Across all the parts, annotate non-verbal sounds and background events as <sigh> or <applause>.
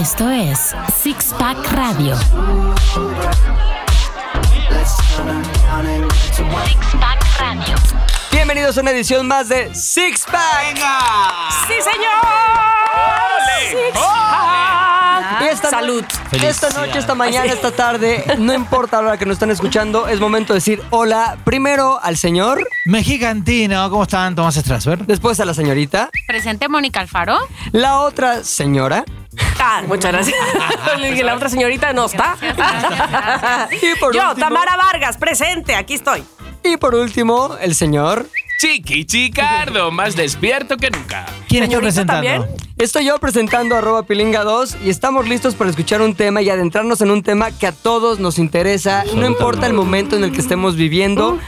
Esto es Six Pack Radio. Six Pack Radio. Bienvenidos a una edición más de Six Pack. ¡Sí, señor! ¡Ole! Six Pack. Y esta Salud. no- esta noche, esta mañana, esta tarde, <laughs> no importa la hora que nos están escuchando, es momento de decir hola primero al señor, Mexicantino, ¿cómo están? Tomás Strasberg. después a la señorita, Presente Mónica Alfaro. la otra señora Ah, muchas gracias. <laughs> Y la otra señorita no está. Y por Yo, último- Tamara Vargas, presente, aquí estoy. y por último el señor. Chiqui Chicardo, más despierto que nunca. ¿Quién está presentando? también. Estoy yo presentando arroba pilinga 2 y estamos listos para escuchar un tema y adentrarnos en un tema que a todos nos interesa. No importa el momento en el que estemos viviendo,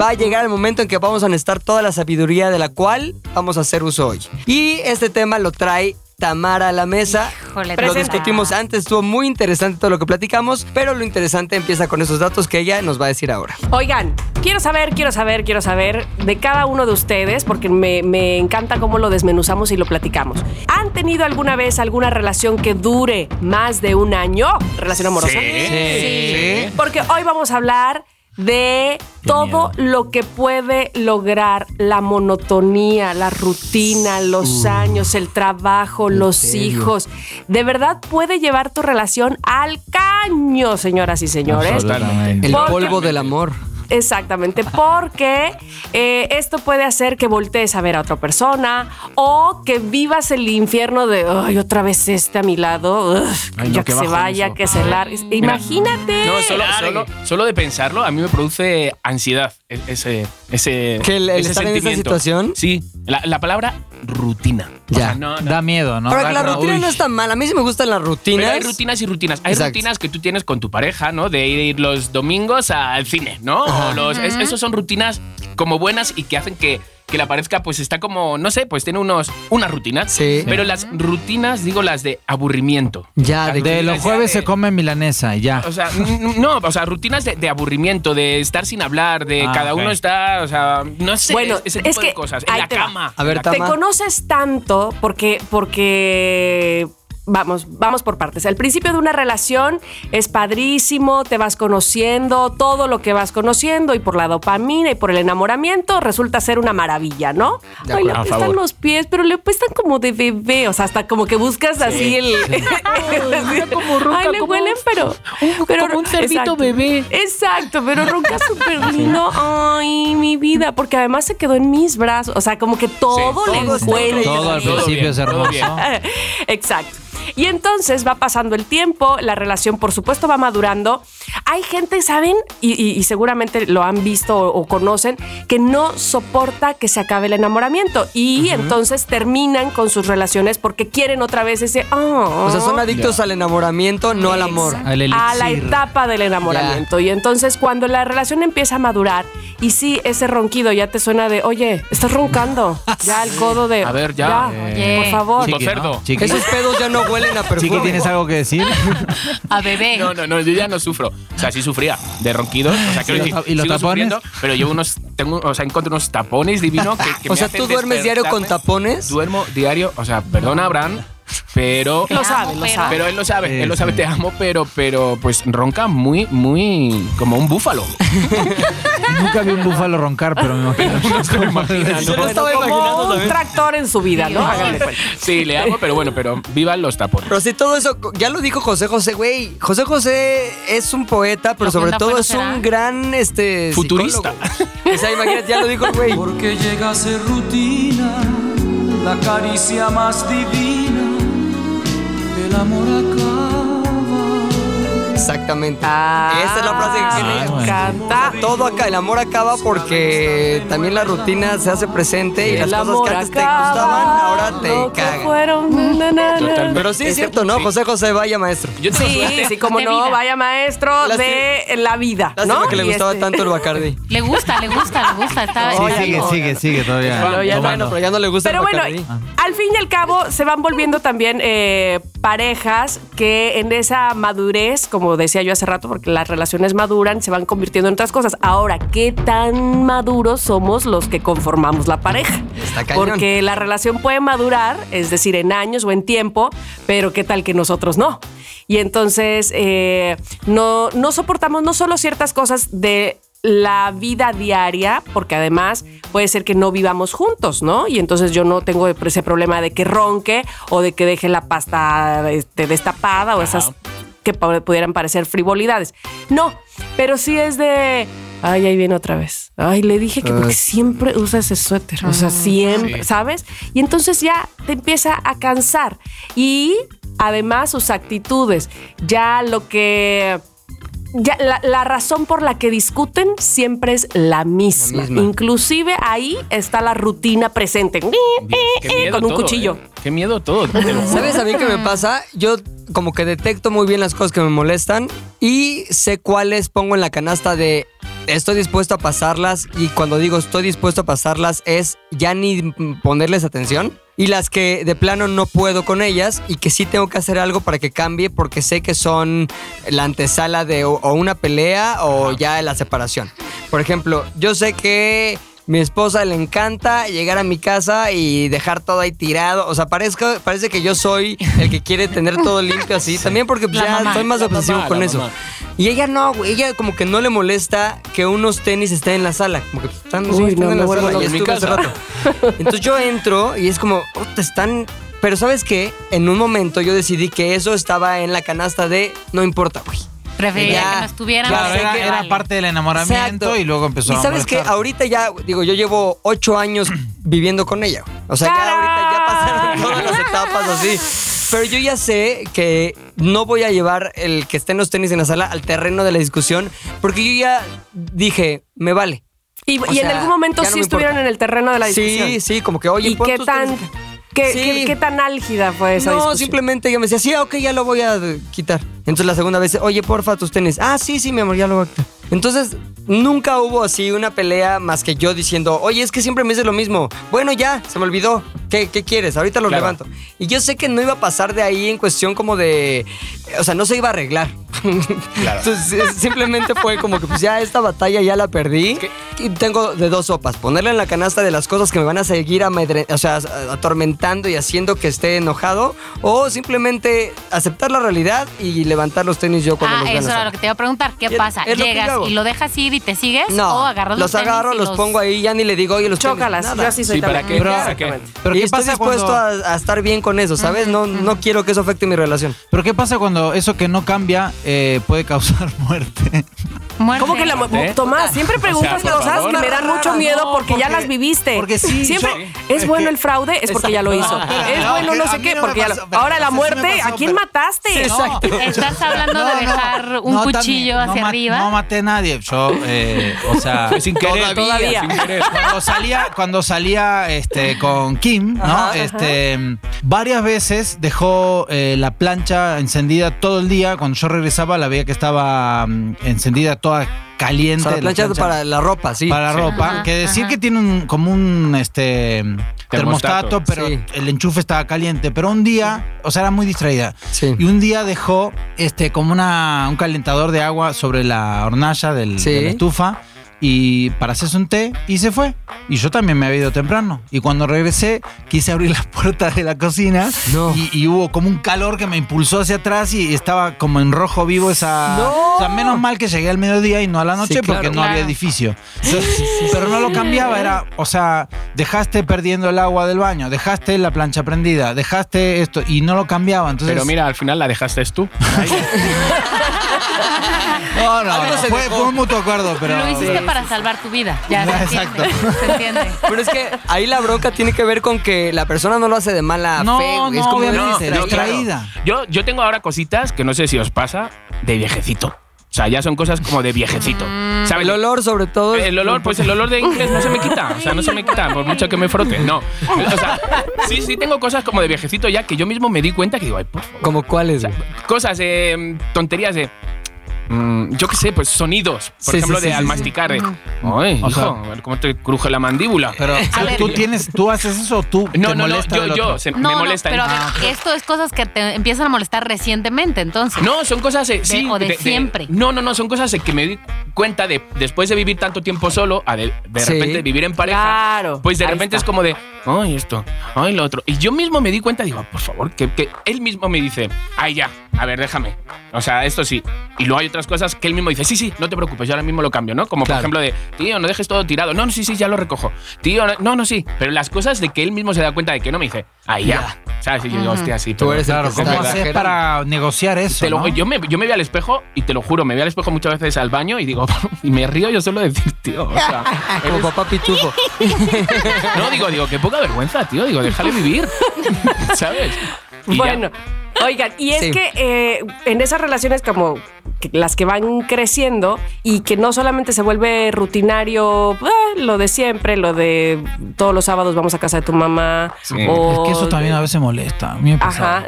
va a llegar el momento en que vamos a necesitar toda la sabiduría de la cual vamos a hacer uso hoy. Y este tema lo trae Tamara a la mesa. Híjole, lo Presenta. discutimos antes, estuvo muy interesante todo lo que platicamos, pero lo interesante empieza con esos datos que ella nos va a decir ahora. Oigan, quiero saber, quiero saber, quiero saber de cada uno de ustedes, porque me, me encanta cómo lo desmenuzamos y lo platicamos. ¿Han tenido alguna vez alguna relación que dure más de un año? ¿Relación amorosa? Sí. Porque hoy vamos a hablar de todo lo que puede lograr la monotonía, la rutina, los años, el trabajo, los hijos. De verdad puede llevar tu relación al caño, señoras y señores. El polvo del amor. Exactamente, porque eh, esto puede hacer que voltees a ver a otra persona o que vivas el infierno de, ay, otra vez este a mi lado, Ay, ya que se vaya, eso. que se largue. Imagínate. No, solo, solo, solo de pensarlo, a mí me produce ansiedad e- ese, ese, ¿Que el- el ese estar en esa situación? Sí, la, la palabra rutina. O Ya. sea, no, no. Da miedo, ¿no? Que la rutina uy. no es tan mala. A mí sí me gustan las rutinas. Pero hay rutinas y rutinas. Hay Exacto. rutinas que tú tienes con tu pareja, ¿no? De ir los domingos al cine, ¿no? O los, es- esos son rutinas como buenas y que hacen que, que la pareja pues está como, no sé, pues tiene unos, unas rutinas. Sí. Pero las rutinas, digo las de aburrimiento. Ya, Las de- los jueves de- se come milanesa y ya. O sea, no, o sea, rutinas de, de aburrimiento, de estar sin hablar, de Ah, cada uno está, o sea, no sé, Bueno, ese tipo es que de cosas. En la va. cama. A ver, Te Tama. conoces tanto porque, porque vamos, vamos por partes. Al principio de una relación es padrísimo, te vas conociendo, todo lo que vas conociendo y por la dopamina y por el enamoramiento resulta ser una maravilla, ¿no? Ay, le favor. los pies, pero le apestan como de bebé, o sea, hasta como que buscas así el... <laughs> como ronca, Ay, le como huelen, pero... pero como un cerdito exacto. bebé. Exacto, pero ronca <laughs> súper lindo. Ay, mi vida, porque además se quedó en mis brazos, o sea, como que todo Sí, le encuentra. Todo al principio es hermoso. <laughs> Exacto. Y entonces va pasando el tiempo, la relación por supuesto va madurando. Hay gente, ¿saben? Y, y- y seguramente lo han visto o, o conocen, que no soporta que se acabe el enamoramiento y entonces terminan con sus relaciones porque quieren otra vez ese... "Oh". O sea, son adictos al enamoramiento, no al amor. Al a la etapa del enamoramiento. Y entonces cuando la relación empieza a madurar y sí, ese ronquido ya te suena de, oye, estás roncando. <laughs> Ya el codo de... A ver, ya. Oye. Por favor. Chiqui, ¿no? Chiqui, Esos pedos ya no huelen a perfume. Chiqui, ¿tienes algo que decir? <laughs> A bebé. No, no, no, yo ya no sufro. O sea, sí sufría de ronquidos. O sea, quiero ¿Y los decir, y los sigo tapones? sufriendo, pero yo unos, tengo, o sea, encuentro unos tapones divinos que, que <laughs> O me sea, hacen ¿tú duermes diario con despertarme. tapones? Duermo diario, o sea, perdona, Abraham, pero... Lo sabe, lo pero- sabe. Pero él lo sabe, Sí, él lo sabe, sí. te amo, pero, pero pues ronca muy, muy como un búfalo. <laughs> Nunca vi un búfalo roncar, pero me imagino. <laughs> Yo lo estaba como imaginando un también. tractor en su vida, ¿no? Háganle cuenta. Sí, le amo, pero bueno, pero vivan los tapones. Pero sí, todo eso, ya lo dijo José José, güey. José José es un poeta, pero ¿Lo sobre todo es será? un gran este, Futurista. psicólogo. O sea, imagínate, ya lo dijo el güey. Porque llega a ser rutina la caricia más divina. Amor. Exactamente. Ah, Esa es la frase que me tiene. encanta. Todo acá, el amor acaba porque también la rutina se hace presente y El las cosas que antes te gustaban ahora te cagan. fueron, na, na, na. Totalmente. Pero sí es cierto, ¿no? sí. José José, vaya maestro. Yo tengo Sí, sí, como no, vida. vaya maestro de la vida, Lástima ¿no? que le gustaba este- tanto el Bacardi. <laughs> Le gusta, le gusta, le gusta. Está, Sí, sigue, no, sigue, no. sigue todavía. Pero ya. Bueno, pero ya no le gusta Pero el bueno, Bacardi. al fin y al cabo se van volviendo también eh, parejas que en esa madurez, como decía yo hace rato, porque las relaciones maduran, se van convirtiendo en otras cosas. Ahora, ¿qué tan maduros somos los que conformamos la pareja? Está porque la relación puede madurar, es decir, en años o en tiempo, pero qué tal que nosotros no. Y entonces eh, no, no soportamos no solo ciertas cosas de la vida diaria, porque además puede ser que no vivamos juntos, ¿no? Y entonces yo no tengo ese problema de que ronque o de que deje la pasta este, destapada o esas que pudieran parecer frivolidades. No, pero sí es de. Ay, ahí viene otra vez. Ay, le dije que porque siempre usa ese suéter. O sea, siempre, Sí. ¿sabes? Y entonces ya te empieza a cansar. Y además sus actitudes, ya lo que. Ya, la, la razón por la que discuten siempre es la misma. La misma. Inclusive ahí está la rutina presente. Dios, qué miedo Con un todo, cuchillo. ¿eh? Qué miedo todo. te lo juro. ¿Sabes a mí qué me pasa? Yo como que detecto muy bien las cosas que me molestan y sé cuáles pongo en la canasta de estoy dispuesto a pasarlas y cuando digo estoy dispuesto a pasarlas es ya ni ponerles atención y las que de plano no puedo con ellas y que sí tengo que hacer algo para que cambie porque sé que son la antesala de o una pelea o ya la separación. Por ejemplo, yo sé que mi esposa le encanta llegar a mi casa y dejar todo ahí tirado. O sea, parezca, parece que yo soy el que quiere tener todo limpio así. <laughs> También porque pues, ya mamá. estoy más obsesivo mamá, con eso. mamá. Y ella no, güey. Ella como que no le molesta que unos tenis estén en la sala. Como que están, Uy, están no, en la sala. loca. Y En mi estuve hace casa. rato. Entonces yo entro y es como, "Puta, están... Pero ¿sabes qué? En un momento yo decidí que eso estaba en la canasta de no importa, güey. Preferiría Ya, que no estuvieran. Claro, era, que era vale. parte del enamoramiento Exacto. y luego empezó Y a sabes que ahorita ya, digo, yo llevo ocho años <clears throat> viviendo con ella. O sea, ya ahorita ya pasaron <laughs> todas las etapas así. Pero yo ya sé que no voy a llevar el que estén los tenis en la sala al terreno de la discusión, porque yo ya dije, me vale. Y, en algún momento no sí me estuvieron importa. en el terreno de la discusión. Sí, sí, como que, oye, ¿Y qué tus tan, tenis. Qué, Sí. qué- qué tan álgida fue esa No, discusión? simplemente ella me decía, sí, ok, ya lo voy a quitar. Entonces la segunda vez, oye, porfa, tus tenis. Ah, sí, sí, mi amor, ya lo voy a quitar. Entonces, nunca hubo así una pelea más que yo diciendo, oye, es que siempre me dices lo mismo. Bueno, ya, se me olvidó. ¿Qué, qué quieres? Ahorita lo Claro. levanto. Y yo sé que no iba a pasar de ahí en cuestión como de. O sea, no se iba a arreglar. Claro. Entonces, es- simplemente fue como que, pues ya esta batalla ya la perdí. ¿Qué? Y tengo de dos sopas: ponerla en la canasta de las cosas que me van a seguir amedre- o sea, atormentando y haciendo que esté enojado. O simplemente aceptar la realidad y levantar los tenis yo cuando Ah, los eso era lo que te iba a preguntar. ¿Qué Es- pasa? es ¿Llegas y lo dejas ir y te sigues? No, ¿O agarras los los tenis agarro, y los pongo ahí, ya ni le digo, oye, los tenis", Chócalas, nada. yo así soy Sí, ¿para también. qué? Pero- ¿Para qué? Pero y ¿qué estoy pasa dispuesto cuando, a, a estar bien con eso, ¿sabes? No, no quiero que eso afecte mi relación. pero qué pasa cuando eso que no cambia eh, puede causar <laughs> muerte? Muerte. ¿Cómo que la ¿Eh? Tomás, siempre preguntas por cosas favor. que me dan mucho miedo No, porque, ya las viviste. porque sí, Siempre yo- es es bueno que- el fraude, es porque ya lo hizo. Espera, es no, bueno no sé qué, no porque ya lo- ahora la sí muerte, pasó, ¿a quién pero- mataste? Exacto. Estás hablando de dejar un cuchillo también, hacia arriba. No maté a nadie. Yo, eh, o sea, <laughs> Sin querer. Todavía. Sin querer. cuando salía, cuando salía este, con Kim, ¿no? Ajá. este, varias veces dejó eh, la plancha encendida todo el día. Cuando yo regresaba la veía que estaba mm, encendida toda O caliente. sea, la plancha plancha para la ropa, sí. para la Sí. ropa. Ajá, que decir ajá. que tiene un, como un este Termostato. termostato, pero Sí. el enchufe estaba caliente. Pero un día, o sea, era muy distraída. Sí. Y un día dejó este como una, un calentador de agua sobre la hornalla del, Sí. de la estufa y para hacerse un té y se fue. Y yo también me había ido temprano. Y cuando regresé quise abrir la <laughs> puerta de la cocina No. y, y hubo como un calor que me impulsó hacia atrás y estaba como en rojo vivo esa... No. O sea, menos mal que llegué al mediodía y no a la noche Sí, claro. porque no Claro. había edificio. Entonces, pero no lo cambiaba, era, o sea, dejaste perdiendo el agua del baño, dejaste la plancha prendida, dejaste esto y no lo cambiaba. Entonces, Pero mira, al final la dejaste tú. <laughs> <laughs> No, no, se fue, fue un mutuo acuerdo, pero. Lo hiciste para salvar tu vida. Ya, se Exacto. entiende. Se entiende. Pero es que ahí la bronca tiene que ver con que la persona no lo hace de mala No, fe, güey. Es no, como de obviamente, distraída. Yo, yo tengo ahora cositas que no sé si os pasa de viejecito. O sea, ya son cosas como de viejecito. ¿Sabes? El olor, sobre todo. El olor, pues el olor de inglés no se me quita. O sea, no se me quita por mucho que me frote. No. O sea, sí, sí tengo cosas como de viejecito ya que yo mismo me di cuenta que digo, ay, por favor. ¿Como cuáles? Cosas, eh, tonterías de. Mm, yo qué sé, pues sonidos. Por Sí, ejemplo, sí, de sí, al sí. masticar. de, Ay, O hijo, sea- a ver cómo te cruje la mandíbula. Pero tú tienes, tú haces eso o tú no, te no, no, yo, yo, se- No, me no, molesta. pero a ver, Ah, esto es cosas que te empiezan a molestar recientemente, entonces. No, son cosas eh, sí, o de siempre. no, no, no, son cosas eh, que me di cuenta de, después de vivir tanto tiempo solo, a de, de Sí. repente vivir en pareja, Claro, pues de repente está. es como de, ay, esto, ay, lo otro. Y yo mismo me di cuenta, digo, por favor, que, que él mismo me dice, ay, ya, a ver, déjame. O sea, esto sí. Y luego hay otras cosas que él mismo dice, sí, sí, no te preocupes, yo ahora mismo lo cambio, ¿no? Como Claro. por ejemplo de, tío, no dejes todo tirado. No, no, sí, sí, ya lo recojo. Tío, no, no, no, sí. Pero las cosas de que él mismo se da cuenta de que no me dice, ay, ya. ¿Sabes? Y yo digo, hostia, sí. Tú eres Claro, ¿cómo haces para negociar eso? Te lo- no? yo, me, yo me veo al espejo y te lo juro, me veo al espejo muchas veces al baño y digo, <laughs> y me río yo solo de decir, tío, o sea, <laughs> Como papá pitufo. <laughs> no, digo, digo, qué poca vergüenza, tío, digo, déjale vivir, ¿sabes? <laughs> Ya. Bueno, oigan, y es Sí. que eh, en esas relaciones como que- las que van creciendo y que no solamente se vuelve rutinario eh, lo de siempre, lo de todos los sábados vamos a casa de tu mamá. Sí. o Es que eso también a veces molesta. A mí me pasa. Ajá.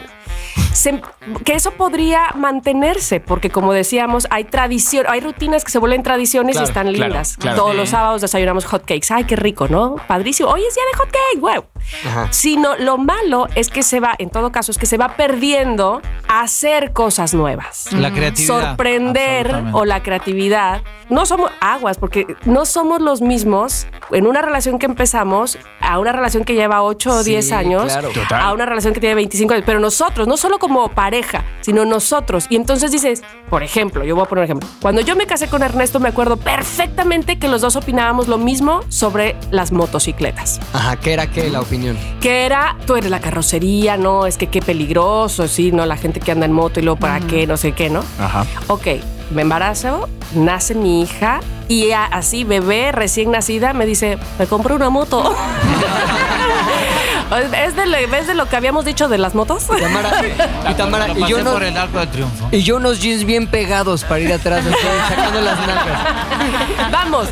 Se- que eso podría mantenerse, porque como decíamos, hay tradición, hay rutinas que se vuelven tradiciones Claro, y están claro, lindas. claro. Todos Sí. los sábados desayunamos hot cakes. Ay, qué rico, ¿no? Padrísimo. Hoy es día de hot cake, wow. Ajá. Sino lo malo es que se va, en todo caso, es que se va perdiendo hacer cosas nuevas. La creatividad. Sorprender o la creatividad. No somos aguas, porque no somos los mismos en una relación que empezamos a una relación que lleva 8 o Sí, 10 años, claro. Total. a una relación que tiene 25 años. Pero nosotros, no solo como pareja, sino nosotros. Y entonces dices, por ejemplo, yo voy a poner un ejemplo. Cuando yo me casé con Ernesto, me acuerdo perfectamente que los dos opinábamos lo mismo sobre las motocicletas Ajá, ¿qué era qué la opinión? que era, tú eres la carrocería, no, es que qué peligroso, sí, no, la gente que anda en moto y luego para qué, no sé qué, ¿no? Ajá. Ok, me embarazo, nace mi hija y así, bebé recién nacida, me dice, me compré una moto. <laughs> <laughs> ¿Es de, lo- ¿Ves de lo que habíamos dicho de las motos? Tamara, <laughs> y, Tamara, y yo no, por el arco de triunfo. y yo unos jeans bien pegados para ir atrás, sacando las nalgas. Vamos,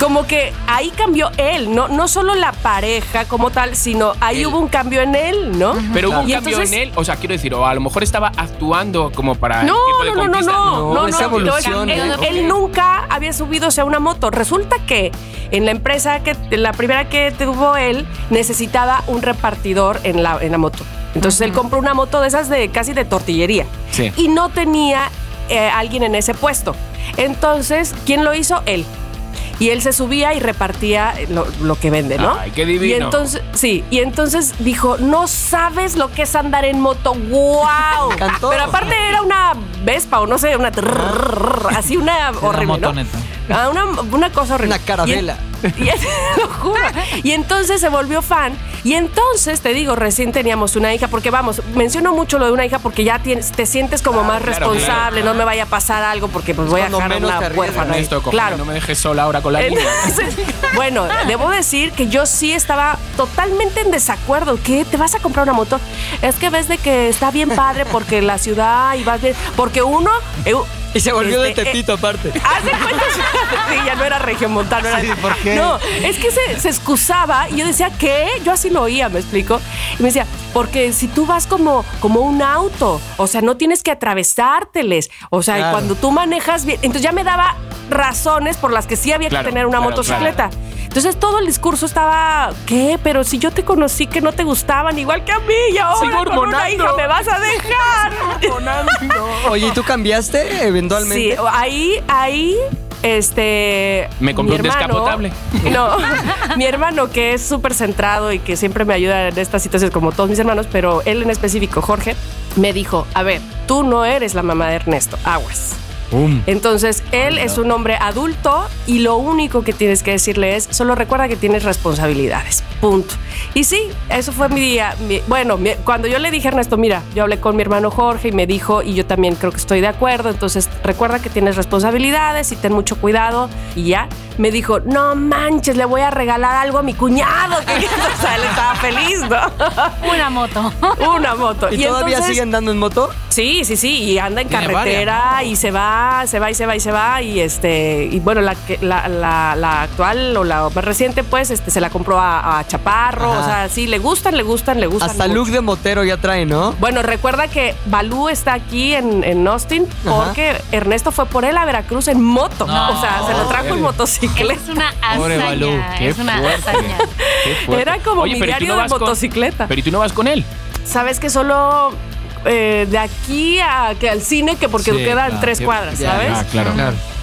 como que ahí cambió él, no, no solo la pareja como tal, sino ahí Él. hubo un cambio en él, ¿no? Pero hubo un cambio entonces- en él, o sea, quiero decir, o a lo mejor estaba actuando como para No, el tipo de no, no, no, no, No, no, esa no, evolución, no, él, ¿eh? él nunca había subido a una moto. Resulta que en la empresa que la primera que tuvo él necesitaba un repartidor en la, en la moto. Entonces él compró una moto de esas de casi de tortillería Sí. y no tenía eh, alguien en ese puesto. Entonces, ¿quién lo hizo? Él. Y él se subía y repartía lo, lo que vende, ¿no? Ay, qué divino. Y entonces, sí, y entonces dijo, no sabes lo que es andar en moto, wow. <laughs> Pero aparte era una Vespa o no sé, una trrrr, así una horrible, ¿no? motoneta. Ah, una, una cosa horrible. Una carabela. Y, y- <laughs> lo juro. Y entonces se volvió fan. Y entonces, te digo, recién teníamos una hija, porque vamos, menciono mucho lo de una hija porque ya tienes, te sientes como más claro, responsable, no me vaya a pasar algo porque pues voy a dejar una huérfana. Claro. no me dejes sola ahora con la niña. Entonces, bueno, debo decir que yo sí estaba totalmente en desacuerdo. ¿Qué? ¿Te vas a comprar una moto? Es que ves de que está bien padre porque la ciudad y vas bien. Porque uno. Y se volvió de este, eh, tetito aparte. <laughs> Haz de cuenta, sí, ya no era regiomontano. Era, Sí, ¿por qué? No, es que se, se excusaba y yo decía, ¿qué? Yo así lo oía, ¿me explico? Y me decía, porque si tú vas como, como un auto, o sea, no tienes que atravesárteles. O sea, Claro. cuando tú manejas bien. Entonces ya me daba razones por las que sí había Claro, que tener una claro, motocicleta. Entonces todo el discurso estaba, ¿qué? Pero si yo te conocí que no te gustaban igual que a mí y ahora Sigo con una hormonando. hija me vas a dejar. <laughs> Oye, ¿y tú cambiaste eventualmente? Sí, ahí, ahí, este. Me compré mi un descapotable. No, <laughs> mi hermano, que es súper centrado y que siempre me ayuda en estas situaciones, como todos mis hermanos, pero él en específico, Jorge, me dijo: A ver, tú no eres la mamá de Ernesto, aguas. Entonces, él es un hombre adulto y lo único que tienes que decirle es, solo recuerda que tienes responsabilidades. Punto. Y sí, eso fue mi día. mi- bueno, mi- cuando yo le dije a Ernesto, mira, yo hablé con mi hermano Jorge y me dijo, y yo también creo que estoy de acuerdo, entonces recuerda que tienes responsabilidades y ten mucho cuidado. Y ya, me dijo, no manches, le voy a regalar algo a mi cuñado. Que, <laughs> o sea, él estaba feliz, ¿no? <laughs> Una moto. Una moto. ¿Y, todavía entonces- siguen dando en moto? Sí, sí, sí, y anda en carretera y se va, se va y se va y se va y este y bueno la la, la, la actual o la más reciente pues este se la compró a, a Chaparro, Ajá. o sea, sí le gustan, le gustan, le gustan. Hasta mucho. look de motero ya trae, ¿no? Bueno, recuerda que Balú está aquí en, en Austin Ajá. porque Ernesto fue por él a Veracruz en moto. No. o sea, se lo trajo en motocicleta. Es una Pobre Balú, hazaña. qué Es una fuerte. hazaña. Era como Oye, mi pero ¿y tú diario no de con- motocicleta. Pero ¿y tú no vas con él? Sabes que solo eh, de aquí a que al cine, que porque Sí, quedan claro, tres cuadras, ¿sabes? Ah, claro.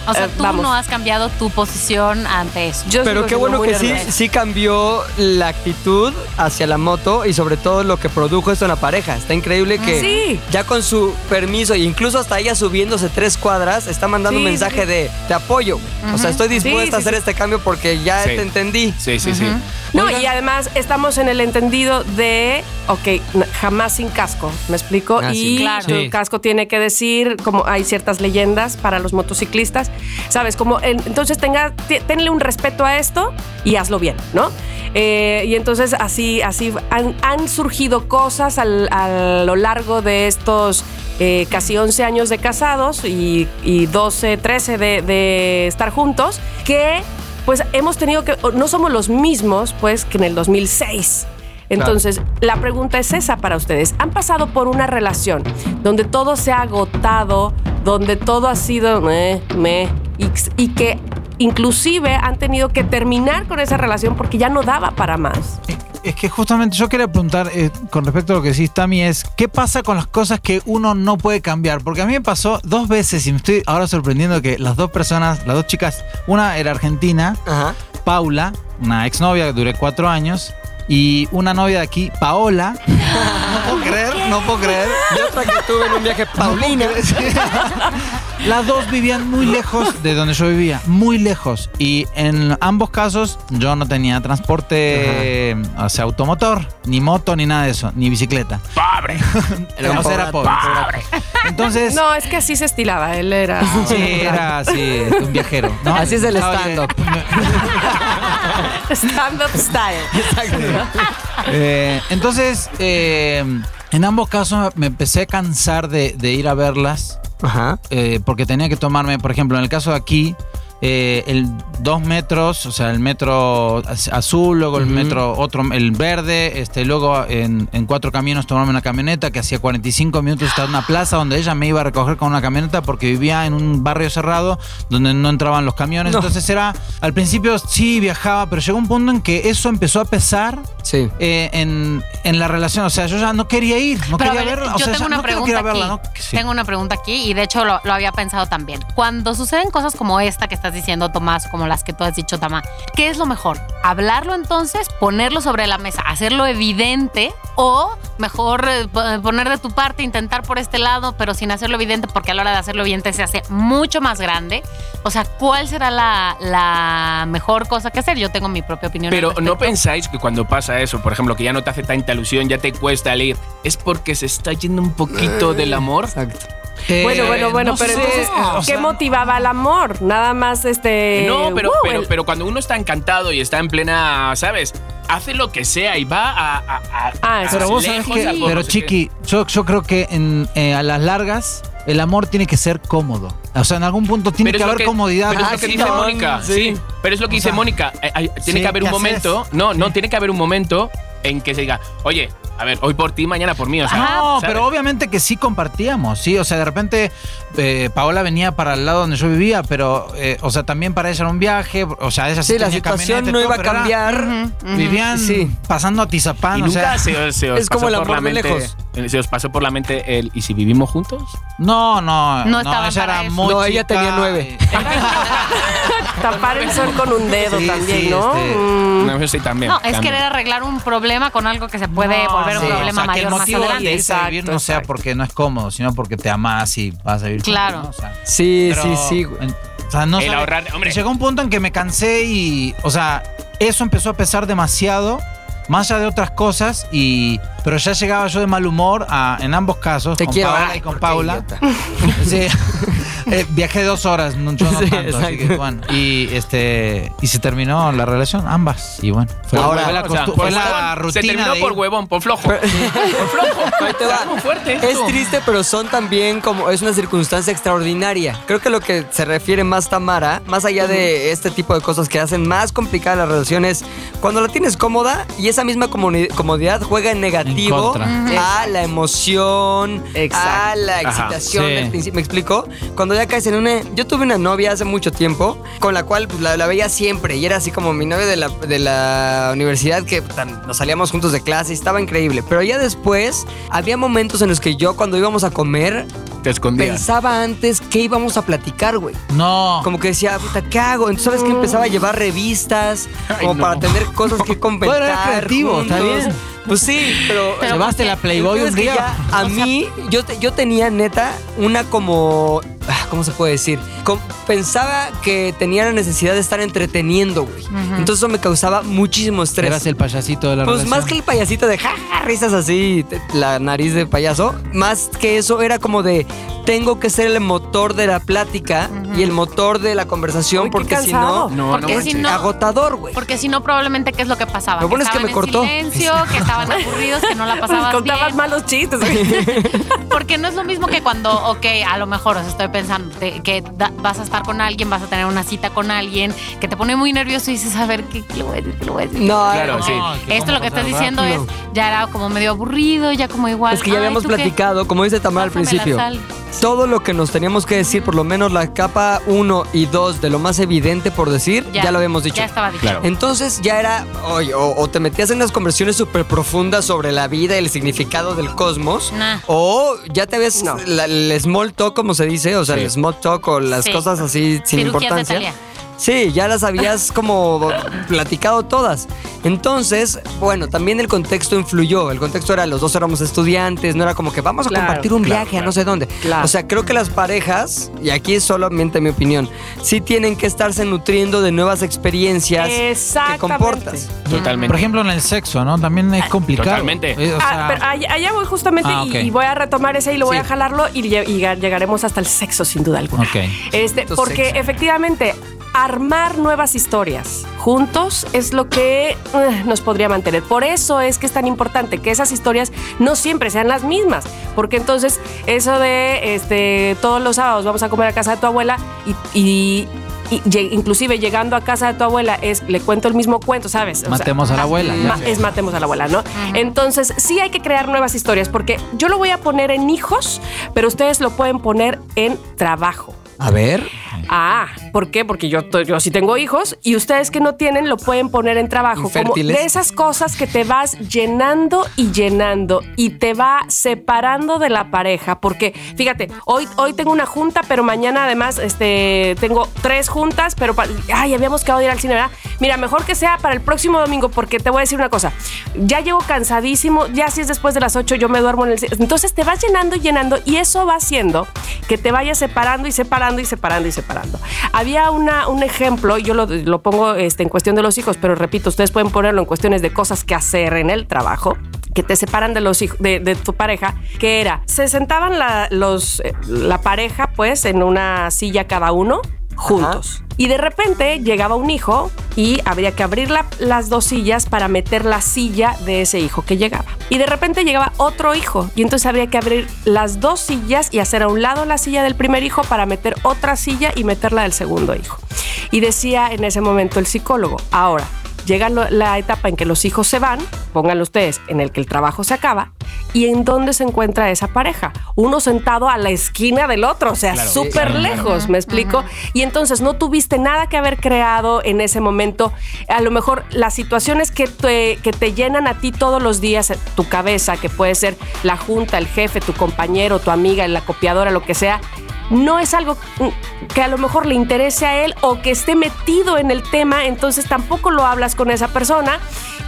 O sea, Eh, tú vamos. no has cambiado tu posición ante eso. Yo Pero qué bueno que sí, sí cambió la actitud hacia la moto y sobre todo lo que produjo esto en la pareja. Está increíble que Sí. ya con su permiso e incluso hasta ella subiéndose tres cuadras está mandando Sí, un mensaje sí. de te apoyo. O sea, estoy dispuesta Sí, sí, a hacer sí. este cambio porque ya Sí. te entendí. Sí, sí, sí. No, Oigan. y además estamos en el entendido de, ok, jamás sin casco, ¿me explico? Ah, sí. y Claro. tu casco tiene que decir, como hay ciertas leyendas para los motociclistas, ¿sabes? Como, entonces tenga, te- tenle un respeto a esto y hazlo bien, ¿no? Eh, y entonces así, así han, han surgido cosas al- a lo largo de estos eh, casi 11 años de casados y, y 12, 13 de, de estar juntos, que pues hemos tenido que, no somos los mismos pues que en el 2006. Entonces, la pregunta es esa para ustedes. ¿Han pasado por una relación donde todo se ha agotado, donde todo ha sido me, me, y, y que inclusive han tenido que terminar con esa relación porque ya no daba para más? Es que justamente yo quería preguntar eh, con respecto a lo que decís, Tami, es ¿qué pasa con las cosas que uno no puede cambiar? Porque a mí me pasó dos veces y me estoy ahora sorprendiendo que las dos personas, las dos chicas, una era argentina, Ajá. Paula, una exnovia que duré cuatro años, y una novia de aquí, Paola. <laughs> No puedo creer, no puedo creer. Y otra que tuve en un viaje, Paulina. <laughs> Las dos vivían muy lejos de donde yo vivía, muy lejos. Y en ambos casos yo no tenía transporte, o sea, automotor, ni moto, ni nada de eso, ni bicicleta. ¡Pobre! <laughs> Era O sea, era pobre. pobre. Entonces, No, es que así se estilaba. Él era. <laughs> sí, era así, un viajero. ¿no? Así es el stand-up. <laughs> Stand-up style. Eh, entonces, eh, en ambos casos me empecé a cansar de, de ir a verlas. Ajá. eh, porque tenía que tomarme, por ejemplo, en el caso de aquí, eh, el dos metros, o sea, el metro az- azul, luego el metro otro, el verde, este, luego en, en cuatro caminos tomarme una camioneta que hacía 45 minutos estaba en una plaza donde ella me iba a recoger con una camioneta porque vivía en un barrio cerrado donde no entraban los camiones. No. Entonces era, al principio sí viajaba, pero llegó un punto en que eso empezó a pesar Sí. eh, en, en la relación. O sea, yo ya no quería ir, no Pero quería ver, verla. O yo sea, tengo una no pregunta verla, aquí. ¿no? Que sí. Tengo una pregunta aquí y de hecho lo, lo había pensado también. Cuando suceden cosas como esta que estás diciendo, Tomás, como las que tú has dicho, Tama, ¿qué es lo mejor? ¿Hablarlo entonces? ¿Ponerlo sobre la mesa? ¿Hacerlo evidente? ¿O mejor eh, po- poner de tu parte, intentar por este lado, pero sin hacerlo evidente? Porque a la hora de hacerlo evidente se hace mucho más grande. O sea, ¿cuál será la, la mejor cosa que hacer? Yo tengo mi propia opinión. Pero no pensáis que cuando pasa eso, por ejemplo, que ya no te hace tanta ilusión, ya te cuesta el ir, es porque se está yendo un poquito del amor. Exacto. Eh, Bueno, bueno, bueno, no pero sé, entonces, o ¿qué sea, motivaba el amor? Nada más este. No, pero, ¡wow! pero, el- pero cuando uno está encantado y está en plena, ¿sabes? Hace lo que sea y va a. a, a- Ah, a Pero vos sabés que, pero no sé Chiqui, yo, yo creo que en, eh, a las largas el amor tiene que ser cómodo. O sea, en algún punto tiene Pero que haber que- comodidad. Pero es Ah, lo que sí, dice Mónica. sí. Sí. Pero es lo que O dice sea, Mónica. eh, tiene sí, que haber un ¿qué momento. haces? No, no, tiene que haber un momento en que se diga, oye, a ver, hoy por ti, mañana por mí. O sea, No, ¿sabes? pero obviamente que sí compartíamos, sí. O sea, de repente eh, Paola venía para el lado donde yo vivía, pero, eh, o sea, también para ella era un viaje. O sea, ella sí, Sí, la tenía situación no todo, iba a era- cambiar. Vivían Sí. pasando a Tizapán, Y o nunca sea. se, se os es como pasó el por la amor mente. lejos. Se os pasó por la mente el. ¿Y si vivimos juntos? No, no, No no, estaban ella era muy No, ella tenía nueve. <laughs> Tapar el sol con un dedo Sí, también, sí, ¿no? este- Mm. No, yo sí también. No, es también. querer arreglar un problema con algo que se puede No, volver un sí, problema o sea, que mayor el más motivo adelante. de irse a vivir Exacto, no sea exacto. porque no es cómodo, sino porque te amas y vas a vivir. Claro. ¿no? O sea, Sí, pero- sí, sí. en- o sea, no El sabe- ahorrar- hombre. Llegó un punto en que me cansé y, o sea, eso empezó a pesar demasiado, más allá de otras cosas, y pero ya llegaba yo de mal humor a- en ambos casos, Te con quiero. Paola Ay, y con ¿por qué, Paula. <laughs> Sí. <laughs> Eh, viajé dos horas, no, yo no Sí, tanto, así que, bueno, y este y se terminó la relación, ambas, y bueno, fue, Ahora- fue la, O sea, fue la huevón. rutina Se terminó de por huevón, por flojo. por flojo. Ahí te va. Está muy fuerte Es triste, pero son también como. Es una circunstancia extraordinaria. Creo que lo que se refiere más Tamara, más allá de este tipo de cosas que hacen más complicada las relaciones, cuando la tienes cómoda y esa misma comodidad juega en negativo a la emoción, a la Ajá. excitación Sí. del principio. ¿Me explico? Cuando ya caes en una. Yo tuve una novia hace mucho tiempo con la cual pues, la, la veía siempre y era así como mi novia de la, de la universidad que tan- nos salíamos juntos de clase y estaba increíble. Pero ya después había momentos en los que yo cuando íbamos a comer Te escondías. pensaba antes qué íbamos a platicar, güey. No. Como que decía, puta, ¿qué hago? Entonces, ¿sabes que Empezaba a llevar revistas Ay, como no. para tener cosas que comentar. <laughs> Bueno, era creativo, está juntos. bien. Pues sí, pero... Pero Llevaste la Playboy un día. ya <laughs> a mí, yo, te- yo tenía neta una como. ah, ¿Cómo se puede decir? Pensaba que tenía la necesidad de estar entreteniendo, güey. Entonces eso me causaba muchísimo estrés. Eras el payasito de la Pues relación. más que el payasito de ja, ja, risas así, te- la nariz de payaso, más que eso era como de tengo que ser el motor de la plática y el motor de la conversación Uy, porque si no, No, Porque no si no- agotador, güey. Porque si no, probablemente, ¿qué es lo que pasaba? Lo bueno es que me cortó. en silencio, que estaban aburridos, que no la <laughs> pasabas Contabas bien. malos chistes. <laughs> Porque no es lo mismo que cuando, ok, a lo mejor, o sea, estoy pensando te- que da- vas a estar con alguien, vas a tener una cita con alguien, que te pone muy nervioso y dices, a ver, ¿qué, qué le voy a decir? ¿Qué le voy a decir? No, Claro, no, sí. Esto lo que estás diciendo es, ya era como medio aburrido, ya como igual. Es que ya habíamos ¿tú qué? platicado, como dice Tamara al principio, sal. Todo lo que nos teníamos que decir, por lo menos la capa 1 y 2 de lo más evidente por decir, ya, lo habíamos dicho. Ya estaba dicho. Claro. Entonces ya era, oye, o, o te metías en unas conversaciones súper profundas sobre la vida y el significado del cosmos, Nah. o ya te ves No. la- el small talk, como se dice, o sea, Sí. el small talk o las Sí. cosas así sin Cirugías de importancia. Sí, ya las habías como platicado todas. Entonces, bueno, también el contexto influyó. El contexto era los dos éramos estudiantes, no era como que vamos a Claro, compartir un claro, viaje a no sé dónde. Claro. O sea, creo que las parejas, y aquí es solamente mi opinión, sí tienen que estarse nutriendo de nuevas experiencias que comportas. Totalmente. Por ejemplo, en el sexo, ¿no? También es complicado. Totalmente. Eh, Ah, pero allá, voy justamente Ah, y- voy a retomar ese y lo voy Sí. a jalarlo y, lle- y ga- llegaremos hasta el sexo sin duda alguna. Ok. Este, porque sexo. efectivamente armar nuevas historias juntos es lo que eh, nos podría mantener. Por eso es que es tan importante que esas historias no siempre sean las mismas, porque entonces eso de este todos los sábados vamos a comer a casa de tu abuela y, y- y lle- inclusive llegando a casa de tu abuela es le cuento el mismo cuento, ¿sabes? O sea, Matemos a la abuela. Ma- es matemos a la abuela, ¿no? Entonces, sí hay que crear nuevas historias, porque yo lo voy a poner en hijos, pero ustedes lo pueden poner en trabajo. A ver. Ah, ¿por qué? Porque yo, sí tengo hijos y ustedes que no tienen lo pueden poner en trabajo. Como de esas cosas que te vas llenando y llenando y te va separando de la pareja. Porque fíjate, hoy, hoy tengo una junta, pero mañana además este, tengo tres juntas, pero ay, habíamos quedado de ir al cine, ¿verdad? Mira, mejor que sea para el próximo domingo, porque te voy a decir una cosa. Ya llego cansadísimo, ya si es después de las 8 yo me duermo en el cine. Entonces te vas llenando y llenando y eso va haciendo que te vayas separando y separando y separando y separando. Había una, un ejemplo, yo lo, lo pongo este, en cuestión de los hijos, pero repito, ustedes pueden ponerlo en cuestiones de cosas que hacer en el trabajo que te separan de los hijos de, de tu pareja, que era, se sentaban la, los, eh, la pareja pues en una silla cada uno juntos. Y de repente llegaba un hijo y habría que abrir la- las dos sillas para meter la silla de ese hijo que llegaba. Y de repente llegaba otro hijo y entonces habría que abrir las dos sillas y hacer a un lado la silla del primer hijo para meter otra silla y meterla del segundo hijo. Y decía en ese momento el psicólogo, ahora, llega la etapa en que los hijos se van, pónganlo ustedes, en el que el trabajo se acaba, y en dónde se encuentra esa pareja. Uno sentado a la esquina del otro, o sea, Claro, súper claro, lejos, ¿me explico? Y entonces no tuviste nada que haber creado en ese momento. A lo mejor las situaciones que te, que te llenan a ti todos los días, tu cabeza, que puede ser la junta, el jefe, tu compañero, tu amiga, la copiadora, lo que sea, no es algo que a lo mejor le interese a él o que esté metido en el tema, entonces tampoco lo hablas con esa persona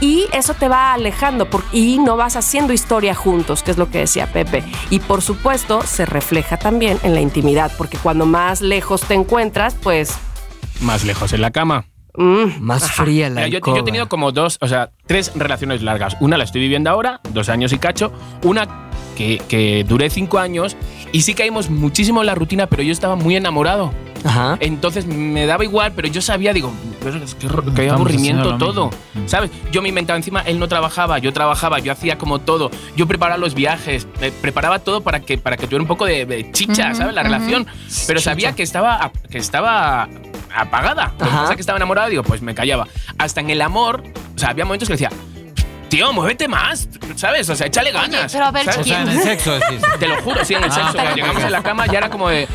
y eso te va alejando por- y no vas haciendo historia juntos, que es lo que decía Pepe. Y por supuesto se refleja también en la intimidad, porque cuando más lejos te encuentras, pues... Más lejos en la cama. mm, Más fría la Mira, yo, yo he tenido como dos, o sea, tres relaciones largas. Una la estoy viviendo ahora, dos años y cacho. Una que, que duré cinco años y sí caímos muchísimo en la rutina, pero yo estaba muy enamorado. Ajá. Entonces me daba igual, pero yo sabía, digo, que Estamos aburrimiento todo. ¿Sabes? Yo me inventaba encima, él no trabajaba, yo trabajaba, yo hacía como todo. Yo preparaba los viajes, eh, preparaba todo para que, para que tuviera un poco de, de chicha, Ujú, ¿sabes? La ujú. relación. Pero sabía que estaba, que estaba apagada. Lo que Ajá. pasa que estaba enamorado, digo, pues me callaba. Hasta en el amor, o sea, había momentos que decía, tío, muévete más, ¿sabes? O sea, échale ganas. pero a ver, ¿sabes? O sea, en el sexo decís. Te lo juro, sí, en el Ah, sexo. Cuando llegamos en la cama ya era como de.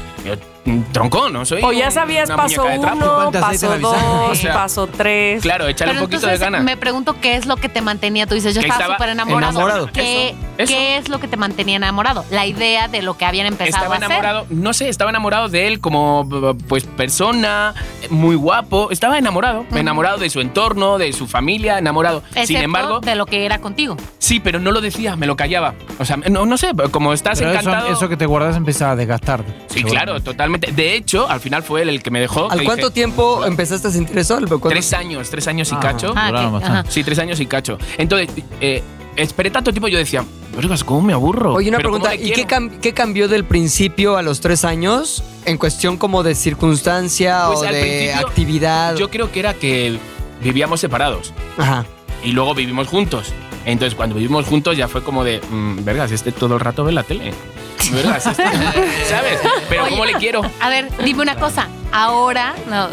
Troncón, no soy O ya sabías una paso muñeca de trapo. uno, ¿Cuánto aceite paso avisaron? dos, <laughs> O sea, paso tres. Claro, échale Pero un poquito de entonces ganas. me pregunto qué es lo que te mantenía. Tú dices, yo Que estaba estaba súper enamorado. enamorado. ¿Qué, Eso, eso. qué es lo que te mantenía enamorado? La idea de lo que habían empezado Estaba a hacer. enamorado, no sé, estaba enamorado de él como pues persona, muy guapo, estaba enamorado, enamorado de su entorno, de su familia, enamorado. Sin Excepto embargo, de lo que era contigo. sí, pero no lo decía, me lo callaba. O sea, no, no sé, como estás Pero eso, encantado. eso que te guardas empieza a desgastar. Sí, claro, totalmente. De hecho, al final fue él el que me dejó. ¿Al cuánto dije, tiempo empezaste a sentir eso? ¿Al cuánto- Tres años, tres años y Ah. cacho. Ah, ajá. Sí, tres años y cacho. Entonces, eh, esperé tanto tiempo y yo decía, vergas, ¿cómo me aburro? Oye, una Pero ¿cómo pregunta, ¿y qué, quiero? cam- qué cambió del principio a los tres años en cuestión como de circunstancia Pues o de actividad? Yo creo que era que vivíamos separados Ajá. y luego vivimos juntos. Entonces, cuando vivimos juntos ya fue como de, mm, vergas, este todo el rato ve la tele. <laughs> ¿sabes? Pero Oye, ¿cómo le quiero? A ver, dime una cosa. Ahora, no,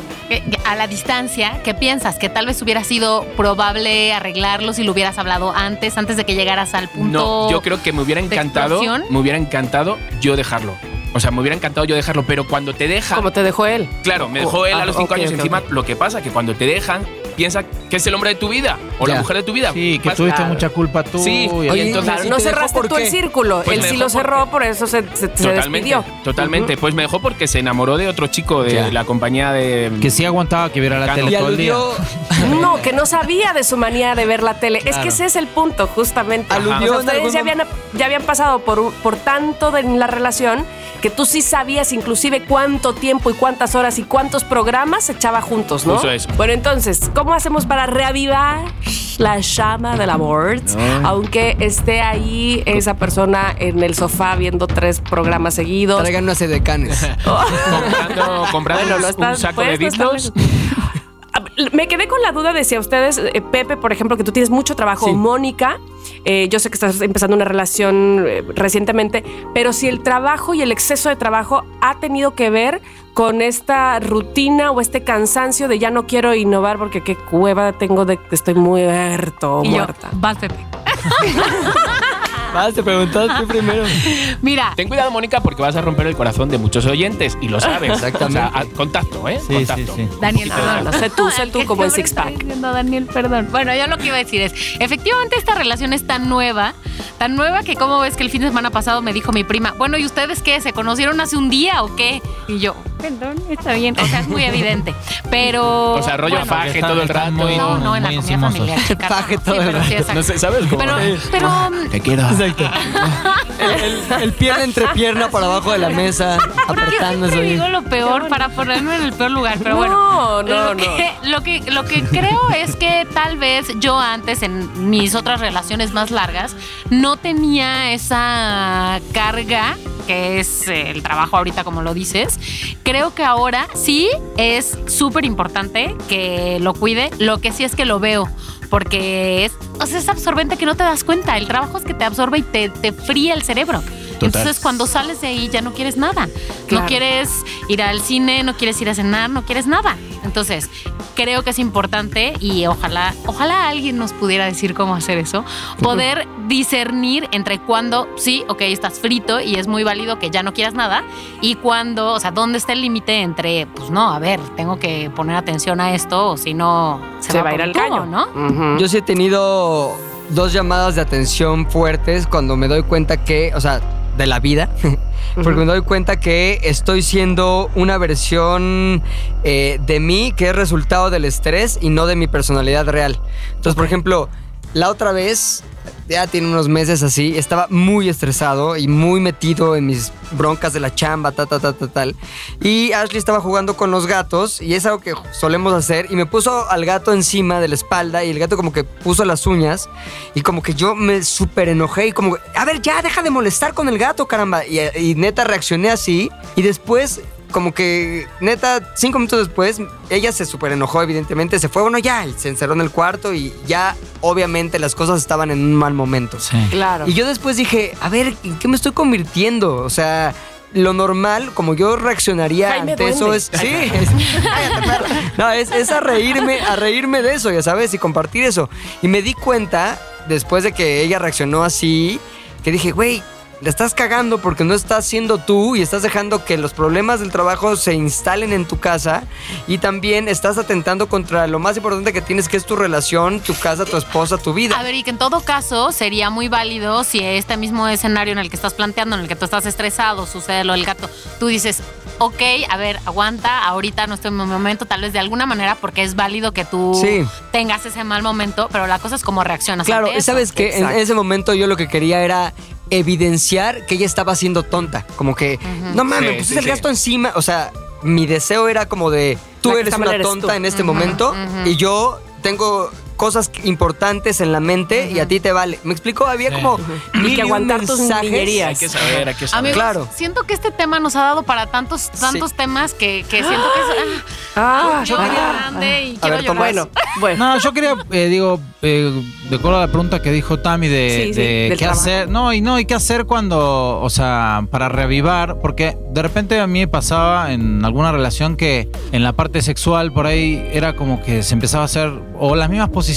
a la distancia, ¿qué piensas? ¿Que tal vez hubiera sido probable arreglarlo si lo hubieras hablado antes, antes de que llegaras al punto? No, yo creo que me hubiera encantado, me hubiera encantado yo dejarlo. O sea, me hubiera encantado yo dejarlo, pero cuando te dejan, Como te dejó él. claro, me dejó él Ah, a los cinco años encima. Lo que pasa que cuando te dejan, piensa que es el hombre de tu vida o Ya. la mujer de tu vida. Sí, que tuviste Claro. mucha culpa tú. Sí, y oye, entonces- Claro, ¿y no te cerraste tú el círculo. Pues él sí lo cerró, porque- por eso se, se- se Totalmente, despidió. totalmente. Pues me dejó porque se enamoró de otro chico de Ya. la compañía de. Que sí aguantaba que viera la Cano. tele Y todo el día. <laughs> No, que no sabía de su manía de ver la tele. Es que ese es el punto, justamente. Aludió O sea, en ustedes algún ya habían, ya habían pasado por, por tanto de la relación que tú sí sabías inclusive cuánto tiempo y cuántas horas y cuántos programas se echaba juntos, ¿no? Eso. Bueno, entonces, ¿cómo hacemos para reavivar la llama del amor? Aunque esté ahí esa persona en el sofá viendo tres programas seguidos. traigan una sede de canes. <laughs> comprando, comprando Bueno, un- estás- un saco de no. Ah, Me quedé con la duda de si a ustedes, eh, Pepe, por ejemplo, que tú tienes mucho trabajo, Sí. Mónica, eh, yo sé que estás empezando una relación eh, recientemente, pero si el trabajo y el exceso de trabajo ha tenido que ver con esta rutina o este cansancio de ya no quiero innovar porque qué cueva tengo de que estoy muerto o Y yo, muerta. <laughs> vas. Vas, te preguntaste primero. <laughs> Mira, Ten cuidado, Mónica, porque vas a romper el corazón de muchos oyentes y lo sabes. Exactamente. O sea, a- contacto, ¿eh? Sí, contacto. sí, sí. Daniel, perdón. No sé tú, sé tú ¿Qué como el six pack. diciendo Daniel, perdón. Bueno, yo lo que iba a decir es, efectivamente esta relación es tan nueva, tan nueva que como ves que el fin de semana pasado me dijo mi prima, bueno, ¿y ustedes qué? ¿Se conocieron hace un día o qué? Y yo, perdón, está bien. O sea, es muy evidente. Pero... <laughs> O sea, rollo bueno, faje todo el rato. muy- No, no, en la comida familiar. Faje no, todo sí, el rato. No sé, ¿sabes cómo? Pero, pero Te quiero. Exacto. El, el- el pierna entre pierna por abajo de la mesa, apretándose. Siempre ahí. digo lo peor para ponerme en el peor lugar, pero bueno. No, no, lo que, Lo que, lo que creo es que tal vez yo antes, en mis otras relaciones más largas, no tenía esa carga que es el trabajo ahorita, como lo dices. Creo que ahora sí es súper importante que lo cuide. Lo que sí es que lo veo. Porque es, o sea, es absorbente que no te das cuenta. El trabajo es que te absorbe y te, te fría el cerebro. Entonces, cuando sales de ahí ya no quieres nada. Claro. No quieres ir al cine, no quieres ir a cenar, no quieres nada. Entonces, creo que es importante y ojalá, ojalá alguien nos pudiera decir cómo hacer eso. Poder discernir entre cuando, sí, ok, estás frito y es muy válido que ya no quieras nada, y cuando, o sea, dónde está el límite entre, pues no, a ver, tengo que poner atención a esto o si no, se, Se va a ir al caño, ¿no? Yo sí he tenido dos llamadas de atención fuertes cuando me doy cuenta que, o sea, de la vida, <laughs> porque me doy cuenta que estoy siendo una versión eh, de mí que es resultado del estrés y no de mi personalidad real. Entonces, por ejemplo, la otra vez, ya tiene unos meses así, estaba muy estresado y muy metido en mis broncas de la chamba, ta, ta, ta, ta, tal. Y Ashley estaba jugando con los gatos y es algo que solemos hacer y me puso al gato encima de la espalda y el gato como que puso las uñas y como que yo me súper enojé y como, a ver, ya deja de molestar con el gato, caramba. Y, y neta reaccioné así y después como que, neta, cinco minutos después, ella se súper enojó, evidentemente, se fue, bueno, ya, y se encerró en el cuarto y ya, obviamente, las cosas estaban en un mal momento. Sí. Claro. Y yo después dije, a ver, ¿en qué me estoy convirtiendo? O sea, lo normal, como yo reaccionaría Jaime ante eso es. Sí, es, <laughs> no, es, es a reírme, a reírme de eso, ya sabes, y compartir eso. Y me di cuenta, después de que ella reaccionó así, que dije, güey, le estás cagando porque no estás siendo tú y estás dejando que los problemas del trabajo se instalen en tu casa y también estás atentando contra lo más importante que tienes que es tu relación, tu casa, tu esposa, tu vida. A ver, y que en todo caso sería muy válido si este mismo escenario en el que estás planteando, en el que tú estás estresado, sucede lo del gato, tú dices, ok, a ver, aguanta, ahorita no estoy en mi momento, tal vez de alguna manera, porque es válido que tú Sí. tengas ese mal momento, pero la cosa es cómo reaccionas. Claro, ante eso. sabes que en ese momento yo lo que quería era evidenciar que ella estaba siendo tonta. Como que, no mames, Sí, pues sí, el sí. gasto encima. O sea, mi deseo era como de, tú La que eres está mal una eres tonta tú. en este momento y yo tengo cosas importantes en la mente y a ti te vale. ¿Me explico? Había Sí. como mil que y aguantar tus. Hay que saber, hay que saber. Amigos, Claro. siento que este tema nos ha dado para tantos, tantos temas que, que siento que es. Ah, ah, yo ah, quería ah. grande y A quiero ver, llorar. Bueno, <laughs> bueno. No, yo quería, eh, digo, eh, de acuerdo a la pregunta que dijo Tami de, Sí, qué trabajo. hacer. No, y no, y qué hacer cuando, o sea, para reavivar, porque de repente a mí me pasaba en alguna relación que en la parte sexual por ahí era como que se empezaba a hacer o las mismas posiciones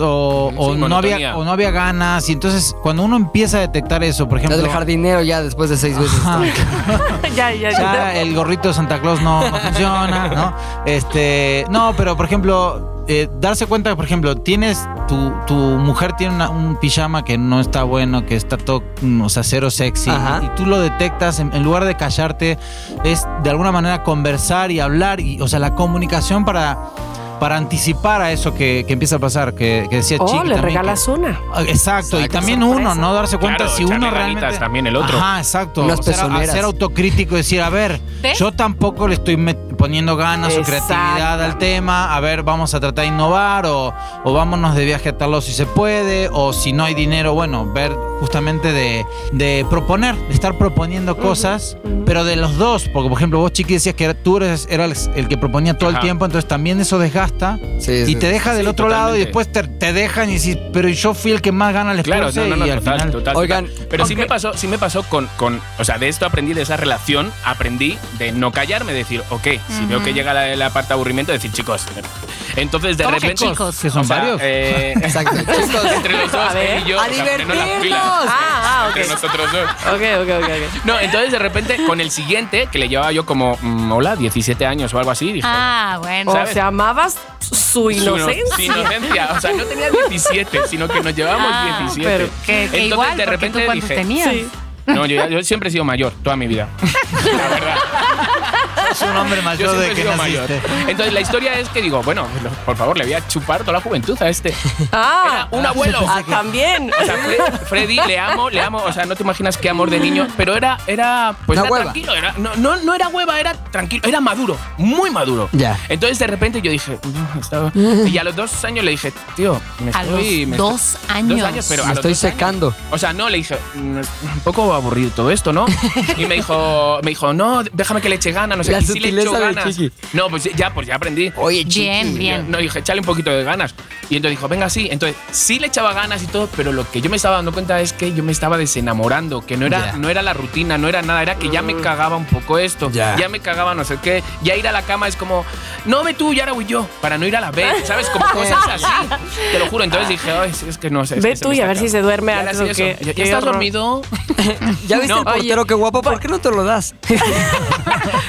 o, Sí, o no había o no había ganas y entonces cuando uno empieza a detectar eso, por Ya ejemplo, del jardinero ya después de seis veces. <laughs> Ya, ya, ya ya. el gorrito de Santa Claus no, no <laughs> funciona, ¿no? Este, no, pero por ejemplo, eh, darse cuenta que, por ejemplo, tienes tu, tu mujer tiene una- un pijama que no está bueno, que está todo, mm, o sea, cero sexy, Ajá. y tú lo detectas, en, en lugar de callarte, es de alguna manera conversar y hablar, y, o sea, la comunicación para, para anticipar a eso que, que empieza a pasar, que, que decía Oh, Chiqui le también, regalas una. Ah, Exacto, y también uno, ¿no? Darse cuenta Claro, si uno realmente. también el otro. Ajá, exacto. Unas Ser, pezoneras. ser autocrítico y decir, a ver, ¿Ves? yo tampoco le estoy poniendo ganas o creatividad al tema. A ver, vamos a tratar de innovar o, o vámonos de viaje a tal si se puede. O si no hay dinero, bueno, ver justamente de, de proponer, de estar proponiendo cosas, pero de los dos. Porque, por ejemplo, vos, Chiqui, decías que tú eres, eras el que proponía todo el tiempo, entonces también eso desgasta. Sí, Y sí. te deja del Sí, otro lado y después te, te dejan y dices, pero yo fui el que más gana les Claro, puse no, no, no, y al total, final. total, Oigan, total. Pero sí me pasó, sí me pasó con, con, o sea, de esto aprendí de esa relación, aprendí de no callarme, decir, ok, si veo que llega la, la parte de aburrimiento, decir, chicos. Entonces de ¿Cómo que repente. chicos? Que son o sea, varios. eh, <laughs> Exacto. <laughs> Chicos, entre los dos, A ver. él y yo. ¡A o no las divertirnos! pilas. Ah, ah, ok. Entre nosotros dos. Ok, ok, ok. ok. No, entonces de repente con el siguiente, que le llevaba yo como, mm, hola, 17 años o algo así, dije. Ah, bueno. O ¿Sabes? sea, amabas su Su ino- inocencia. su inocencia. O sea, no tenía 17, sino que nos llevábamos Ah, 17. pero Que, que Entonces, igual, de repente tú cuántos dije, tenías. Sí. No, yo, yo siempre he sido mayor, toda mi vida. La verdad. Es un hombre Yo mayor siempre de que naciste. Entonces la historia es que digo, bueno, por favor, le voy a chupar toda la juventud a este. Ah, Era un abuelo. ah, también. O sea, Fre- Freddy, le amo, le amo. O sea, no te imaginas qué amor de niño. Pero era, era, pues era tranquilo. Era, no, no, no era hueva, era tranquilo. Era maduro, muy maduro. Ya. Entonces de repente yo dije, "Mm, estaba-". <laughs> y a los dos años le dije, tío, me A estoy. los me dos estoy- años. Dos años, pero a Me los estoy dos años. secando. O sea, no, le dije, "Mm, un poco aburrido todo esto, ¿no? <laughs> Y me dijo, me dijo, no, déjame que le eche ganas, no sé La Sí le echo ganas. Chiqui. No, pues ya, pues ya aprendí. Oye, chiqui. Bien, bien. No, dije, échale un poquito de ganas. Y entonces dijo, venga, sí. Entonces, sí le echaba ganas y todo, pero lo que yo me estaba dando cuenta es que yo me estaba desenamorando, que no era, Ya. no era la rutina, no era nada, era que ya me cagaba un poco esto, Ya. ya me cagaba no sé qué. Ya ir a la cama es como, no ve tú y ahora voy yo, para no ir a la vez, ¿sabes? Como <laughs> cosas así. Te lo juro. Entonces dije, ay, es que no sé. es Ve que tú y a ver si acabando". se duerme antes o qué- ¿Ya, estás horror. dormido? <laughs> <laughs> ¿Ya viste No, el portero oye, qué guapo? ¿Por qué no te lo das?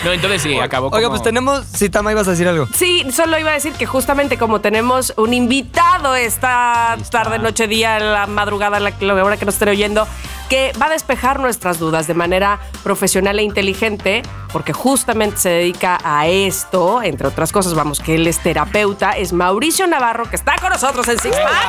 No, entonces sí, acabó Oiga, como- pues tenemos. Si Tama ibas a decir algo. Sí, solo iba a decir que justamente como tenemos un invitado esta tarde, noche, día, la madrugada, la, la hora que nos estén oyendo, que va a despejar nuestras dudas de manera profesional e inteligente, porque justamente se dedica a esto, entre otras cosas, vamos, que él es terapeuta, es Mauricio Navarro, que está con nosotros en Six Pack.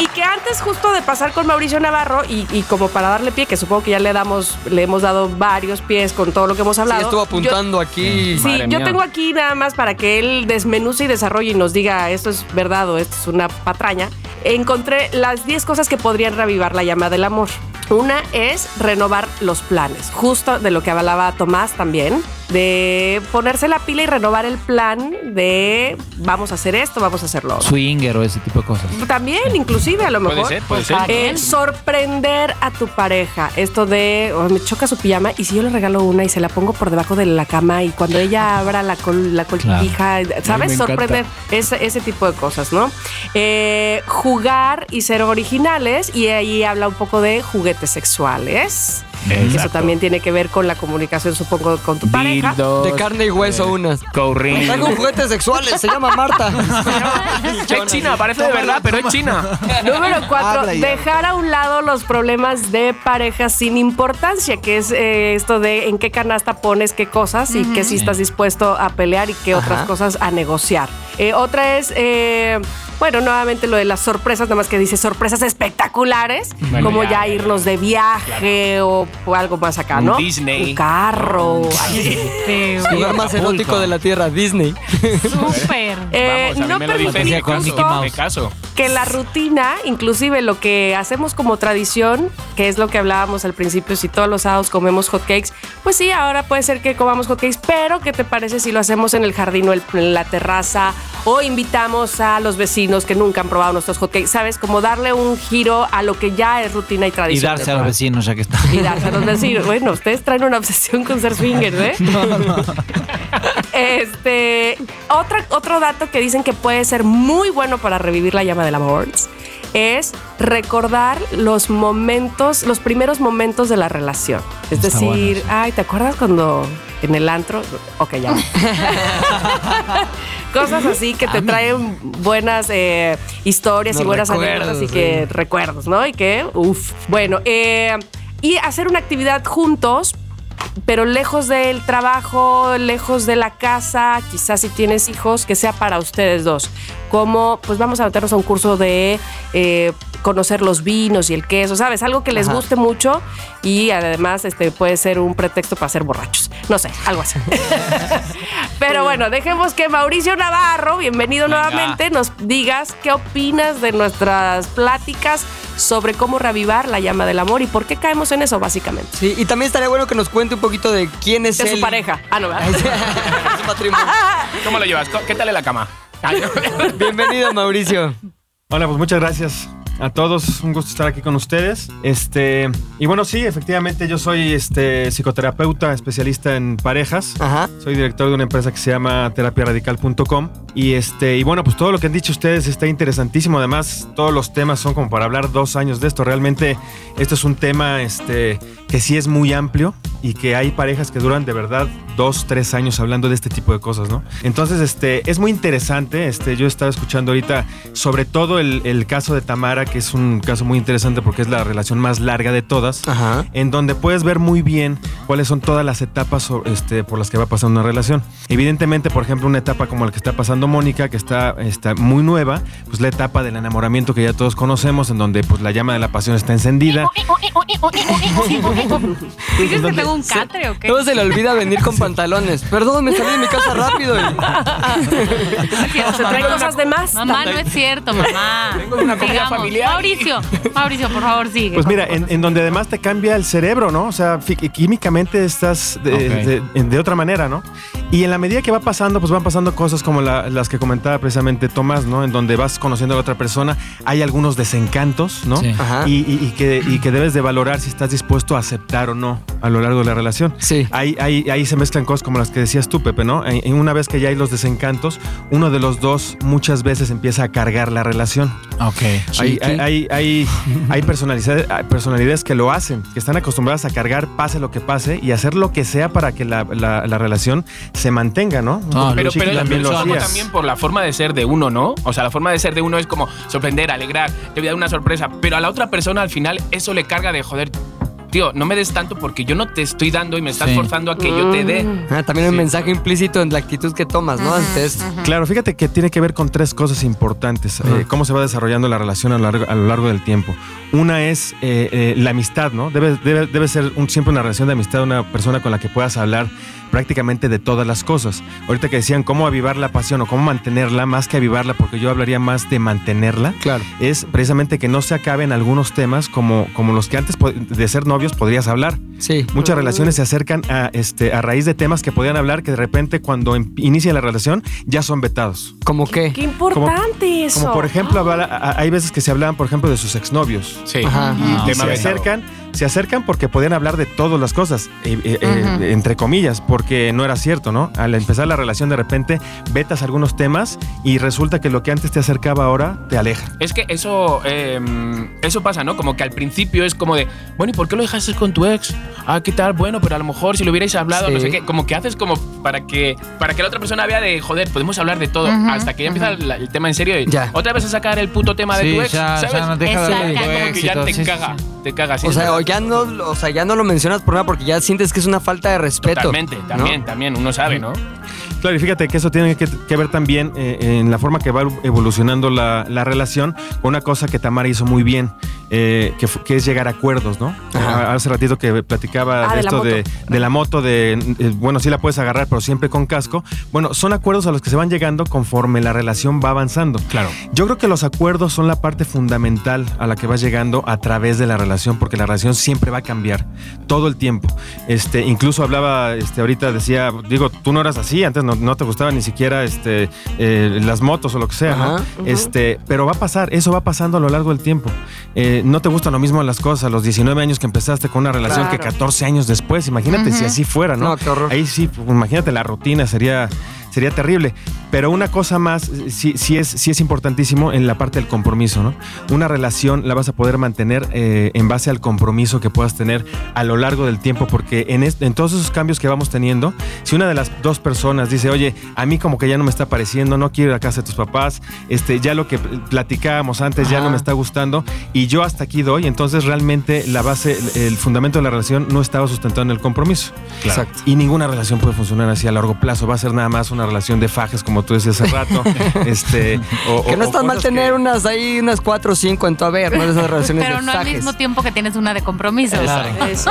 Y que antes justo de pasar con Mauricio Navarro y, y como para darle pie, que supongo que ya le damos, le hemos dado varios pies con todo lo que hemos Sí, hablado. estuvo yo- apuntando aquí. Sí, Madre yo mía. tengo aquí nada más para que él desmenuce y desarrolle y nos diga esto es verdad o esto es una patraña. Encontré las 10 cosas que podrían reavivar la llama del amor. Una es renovar los planes, justo de lo que hablaba Tomás también, de ponerse la pila y renovar el plan de vamos a hacer esto, vamos a hacerlo. Swinger o ese tipo de cosas. También, inclusive, a lo mejor. Puede ser, puede ser. Eh, sorprender a tu pareja. Esto de oh, me choca su pijama y si yo le regalo una y se la pongo por debajo de la cama y cuando ella abra la, col, la colchija, ¿sabes? Sorprender ese, ese tipo de cosas, ¿no? Eh, jugar y ser originales y ahí habla un poco de juguetes sexuales. Eso Exacto. también tiene que ver con la comunicación, supongo, con tu pareja. Dildos, De carne y hueso eh, unas. Courring. Traigo juguetes sexuales, se llama Marta. <laughs> Es china, parece de verdad, pero es china. <laughs> Número cuatro, dejar a un lado los problemas de pareja sin importancia, que es eh, esto de en qué canasta pones qué cosas y qué si estás dispuesto a pelear y qué otras cosas a negociar. Eh, otra es, eh, bueno, nuevamente lo de las sorpresas, nada más que dice sorpresas espectaculares, Bueno, como ya, ya, irnos de viaje o, o algo más acá, Un ¿no? Disney. Un carro. Feo. <laughs> Lugar más erótico de la tierra, Disney. Súper. Eh, Vamos, a mí no y con caso, que la rutina, inclusive lo que hacemos como tradición, que es lo que hablábamos al principio, si todos los sábados comemos hotcakes, pues sí, ahora puede ser que comamos hotcakes, pero ¿qué te parece si lo hacemos en el jardín o el- en la terraza o invitamos a los vecinos que nunca han probado nuestros hotcakes? ¿Sabes? Como darle un giro a lo que ya es rutina y Y tradición. darse a los vecinos, ya que está. Y darse a los vecinos. Bueno, ustedes traen una obsesión con ser swingers, ¿eh? <laughs> Este, otra, otro dato que dicen que puede ser muy bueno para revivir la llama del amor es recordar los momentos, los primeros momentos de la relación. Es Está decir, bueno, ay, ¿te acuerdas cuando en el antro? Ok, ya. <laughs> Cosas así que te traen buenas eh, historias y buenas anécdotas y que sí. recuerdos, ¿no? Y que, uff. Bueno, eh, y hacer una actividad juntos, pero lejos del trabajo, lejos de la casa, quizás si tienes hijos, que sea para ustedes dos. Como, pues vamos a meternos a un curso de eh, conocer los vinos y el queso, ¿sabes? Algo que les Ajá. guste mucho y además este puede ser un pretexto para ser borrachos. No sé, algo así. <laughs> Pero bueno, dejemos que Mauricio Navarro, bienvenido Venga. nuevamente, nos digas qué opinas de nuestras pláticas sobre cómo reavivar la llama del amor y por qué caemos en eso, básicamente. Sí, y también estaría bueno que nos cuente un poquito de quién es De él. su pareja. Ah, no, ¿verdad? <laughs> su matrimonio. <laughs> ¿Cómo lo llevas? ¿Qué tal en la cama? Ay, no. <laughs> Bienvenido, Mauricio. Hola, pues muchas gracias a todos. Un gusto estar aquí con ustedes. Este, y bueno, sí, efectivamente yo soy este psicoterapeuta especialista en parejas. Ajá. Soy director de una empresa que se llama terapiaradical.com y este y bueno, pues todo lo que han dicho ustedes está interesantísimo. Además, todos los temas son como para hablar dos años de esto. Realmente esto es un tema este que sí es muy amplio y que hay parejas que duran de verdad dos, tres años hablando de este tipo de cosas, ¿no? Entonces, este es muy interesante. Este, yo estaba escuchando ahorita sobre todo el, el caso de Tamara, que es un caso muy interesante porque es la relación más larga de todas Ajá. en donde puedes ver muy bien cuáles son todas las etapas este, por las que va pasando una relación. Evidentemente, por ejemplo, una etapa como la que está pasando Mónica, que está, está muy nueva, pues la etapa del enamoramiento que ya todos conocemos, en donde pues la llama de la pasión está encendida. <laughs> ¿Dices que tengo un catre o qué? Todo se le olvida venir con pantalones. Perdón, me salí de mi casa rápido. <laughs> Se traen cosas de más. Mamá, no es cierto, mamá. Tengo una comida familiar. Mauricio, Mauricio, por favor, sigue. Pues mira, en, en donde además te cambia el cerebro, ¿no? O sea, químicamente estás de, Ok. de- de otra manera, ¿no? Y en la medida que va pasando, pues van pasando cosas como la- las que comentaba precisamente Tomás, ¿no? En donde vas conociendo a la otra persona, hay algunos desencantos, ¿no? Sí. Ajá. Y, y- y que, y que debes de valorar si estás dispuesto a aceptar o no a lo largo de la relación. Sí. Ahí, ahí, ahí se mezclan cosas como las que decías tú, Pepe, ¿no? En, una vez que ya hay los desencantos, uno de los dos muchas veces empieza a cargar la relación. Ok. Hay, hay, hay, <laughs> hay, hay personalidades, que lo hacen, que están acostumbradas a cargar pase lo que pase y hacer lo que sea para que la, la- la relación se mantenga, ¿no? No, Pero, pero también lo también por la forma de ser de uno, ¿no? O sea, la forma de ser de uno es como sorprender, alegrar, te voy a dar una sorpresa. Pero a la otra persona al final eso le carga de joder. Tío, no me des tanto porque yo no te estoy dando y me estás Sí. forzando a que yo te dé. Ah, también un Sí. mensaje implícito en la actitud que tomas, ¿no? Antes. Claro, fíjate que tiene que ver con tres cosas importantes. eh, cómo se va desarrollando la relación a lo largo, a lo largo del tiempo. Una es eh, eh, la amistad, ¿no? Debe, debe, debe ser un- siempre una relación de amistad, una persona con la que puedas hablar prácticamente de todas las cosas. Ahorita que decían cómo avivar la pasión o cómo mantenerla, más que avivarla, porque yo hablaría más de mantenerla. Claro. es precisamente que no se acaben algunos temas como, como los que antes de ser novios podrías hablar. Sí. Muchas relaciones se acercan a, este, a raíz de temas que podían hablar que de repente cuando em- inicia la relación ya son vetados. ¿Cómo qué? Qué importante eso. Como por ejemplo, hablar- a- a- hay veces que se hablaban, por ejemplo, de sus exnovios. Sí. Ajá. Y Ah, se vetado. acercan se acercan porque podían hablar de todas las cosas, eh, eh, eh, Ujú. entre comillas, porque no era cierto, ¿no? Al empezar la relación de repente vetas algunos temas y resulta que lo que antes te acercaba ahora te aleja. Es que eso, eh, eso pasa, ¿no? Como que al principio es como de, bueno, ¿y por qué lo dejaste con tu ex? Ah, ¿qué tal? Bueno, pero a lo mejor si lo hubierais hablado, Sí. no sé qué. Como que haces como para que, para que la otra persona vea de, joder, podemos hablar de todo. Ujú, hasta que ya empieza el, el tema en serio y Ya. otra vez a sacar el puto tema de Sí, tu ex, ya, ¿sabes? ya no Exacto. de tu como que ya te Sí, caga, sí. te caga. sí, O sea, ya no, o sea, ya no lo mencionas por nada porque ya sientes que es una falta de respeto. Totalmente, ¿no? también, también, uno sabe, ¿no? Claro, y fíjate que eso tiene que, que ver también eh, en la forma que va evolucionando la, la relación con una cosa que Tamara hizo muy bien, eh, que, es llegar a acuerdos, ¿no? Ajá. Ah, Hace ratito que platicaba Ah, de esto de, de la moto, de, eh, bueno, sí la puedes agarrar, pero siempre con casco. Bueno, son acuerdos a los que se van llegando conforme la relación va avanzando. Claro. Yo creo que los acuerdos son la parte fundamental a la que vas llegando a través de la relación, porque la relación siempre va a cambiar todo el tiempo. Este, incluso hablaba, este, ahorita decía, digo, tú no eras así, antes no, no te gustaba ni siquiera este, eh, las motos o lo que sea, ¿no? Este, pero va a pasar, eso va pasando a lo largo del tiempo. Eh, no te gustan lo mismo las cosas a los 19 años que empezaste con una relación que Claro. 14 años después. Imagínate si así fuera, ¿no? No, qué horror. Ahí sí, pues, imagínate la rutina, sería, sería terrible. Pero una cosa más, sí, sí, es, sí es importantísimo en la parte del compromiso, ¿no? Una relación la vas a poder mantener eh, en base al compromiso que puedas tener a lo largo del tiempo, porque en, en todos esos cambios que vamos teniendo, si una de las dos personas dice, oye, a mí como que ya no me está pareciendo, no quiero ir a casa de tus papás, este, ya lo que pl- platicábamos antes ya no me está gustando y yo hasta aquí doy, entonces realmente la base, el, el fundamento de la relación no estaba sustentado en el compromiso. Exacto. Y ninguna relación puede funcionar así a largo plazo. Va a ser nada más una relación de fajes, como tú decías hace rato. <laughs> este, o- Que no está mal tener que- unas ahí, unas cuatro o cinco en tu haber, ¿no? Esas relaciones Pero de no al fajes. mismo tiempo que tienes una de compromiso. Eso.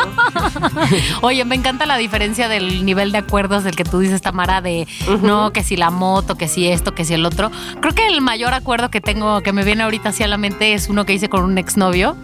<laughs> Oye, me encanta la diferencia del nivel de acuerdos del que tú dices, Tamara, de no, que si la moto, que si esto, que si el otro. Creo que el mayor acuerdo que tengo, que me viene ahorita hacia la mente, es uno que hice con un exnovio,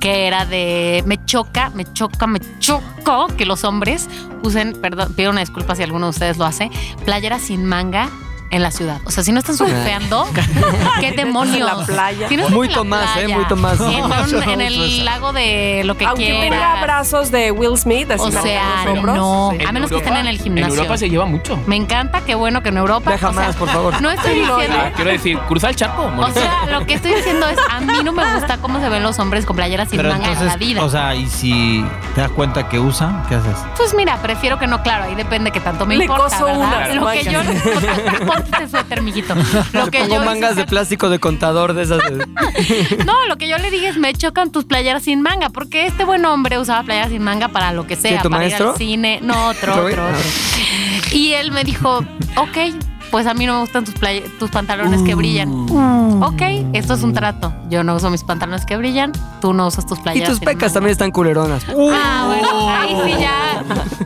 que era de me choca, me choca, me choco que los hombres usen, perdón, pido una disculpa si alguno de ustedes lo hace, playeras sin manga. En la ciudad. O sea, si no están surfeando, <laughs> ¿qué demonios? en la playa. Si no Muy en la Tomás, ¿eh? Muy Tomás. En, <laughs> un- en el lago de lo que Aunque quieras. tenga brazos de Will Smith, así O sea, los hombros. no. Sí. A menos que estén en el gimnasio. En Europa se lleva mucho. Me encanta, qué bueno que en Europa. Deja o sea, más, por favor. No estoy diciendo. Ah, quiero decir, cruza el charco. O sea, lo que estoy diciendo es, a mí no me gusta cómo se ven los hombres con playeras sin Pero manga en la entonces, vida. o sea, y si te das cuenta que usan, ¿qué haces? pues mira, prefiero que no, claro, ahí depende que tanto me Le importa, coso ¿verdad? Lo que yo <laughs> este suéter, mijito. Lo que Pongo yo mangas de plástico de contador de esas. <laughs> No, lo que yo le dije es me chocan tus playeras sin manga, porque este buen hombre usaba playeras sin manga para lo que sea, tu para ir maestro? al cine, no otro, ¿Otro otro, otro. Y él me dijo, ok, pues a mí no me gustan tus, play- tus pantalones que brillan. Uh. Ok, esto es un trato. Yo no uso mis pantalones que brillan, tú no usas tus Y playeras. tus sin pecas también están culeronas. Ah, bueno, ahí sí ya.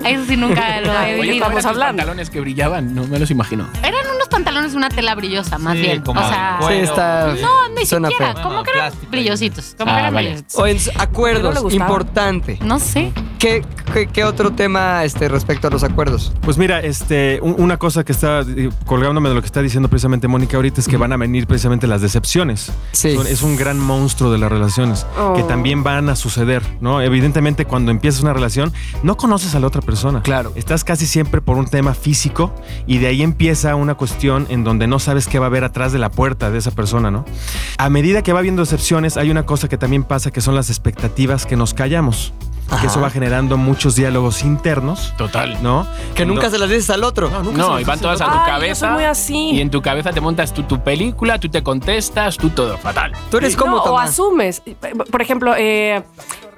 Eso sí nunca <laughs> lo he Oye, vivido. ¿cómo eran tus hablando. pantalones que brillaban? No me los imagino. Eran unos pantalones de una tela brillosa, más Sí, bien. como o sea, de Sí, está. no, ni suena siquiera. feo. Como No, que eran plástico. brillositos. Como Ah, que eran vale. brillositos. O en ¿No le acuerdos, importante. No sé. ¿Qué, qué, qué otro tema este, respecto a los acuerdos? Pues mira, este, un- una cosa que está eh, colgándome de lo que está diciendo precisamente Mónica ahorita es que van a venir precisamente las decepciones. Sí. Son- Es un gran monstruo de las relaciones que Oh. también van a suceder, ¿no? Evidentemente cuando empiezas una relación no conoces a la otra persona. Claro. Estás casi siempre por un tema físico y de ahí empieza una cuestión en donde no sabes qué va a haber atrás de la puerta de esa persona, ¿no? A medida que va habiendo decepciones hay una cosa que también pasa que son las expectativas que nos callamos. Ajá. Que eso va generando muchos diálogos internos, Total. ¿no? Que nunca No- se las dices al otro. No, y van todas a tu Ay, yo cabeza. soy muy así. Y en tu cabeza te montas tú tu película, tú te contestas, tú todo. Fatal. Tú eres como no, o asumes. Por ejemplo, eh,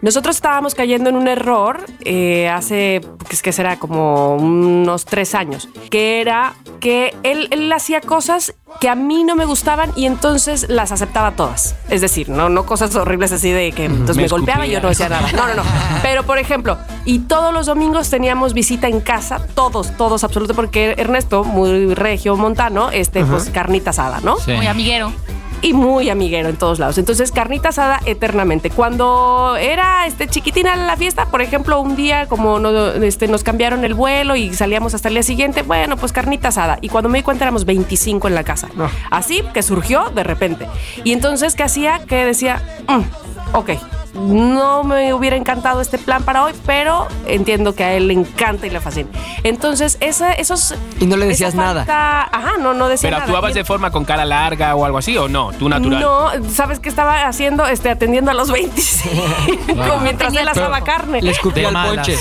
nosotros estábamos cayendo en un error eh, hace, pues, que será como unos tres años, que era que él, él hacía cosas que a mí no me gustaban y entonces las aceptaba todas. Es decir, no, no cosas horribles así de que entonces Me me, golpeaba y yo no decía nada. No, no, no. Pero por ejemplo, y todos los domingos teníamos visita en casa, todos, todos, absoluto, porque Ernesto, muy regio montano, este, pues carnita asada, ¿no? Sí. Muy amiguero. Y muy amiguero en todos lados. Entonces, carnita asada eternamente. Cuando era este chiquitina la fiesta, por ejemplo, un día como no- este, nos cambiaron el vuelo y salíamos hasta el día siguiente, bueno, pues carnita asada. Y cuando me di cuenta éramos 25 en la casa. Así que surgió de repente. Y entonces, ¿qué hacía? Que decía, "Mm, ok, no me hubiera encantado este plan para hoy, pero entiendo que a él le encanta y le fascina. Entonces, esa, esos... Y no le decías nada. Ajá, no, no decía ¿Pero nada. actuabas Y- de forma con cara larga o algo así o no? ¿Tú natural? No, ¿sabes qué estaba haciendo? Este, atendiendo a los 25 mientras él asaba carne. Le escupía De al ponche.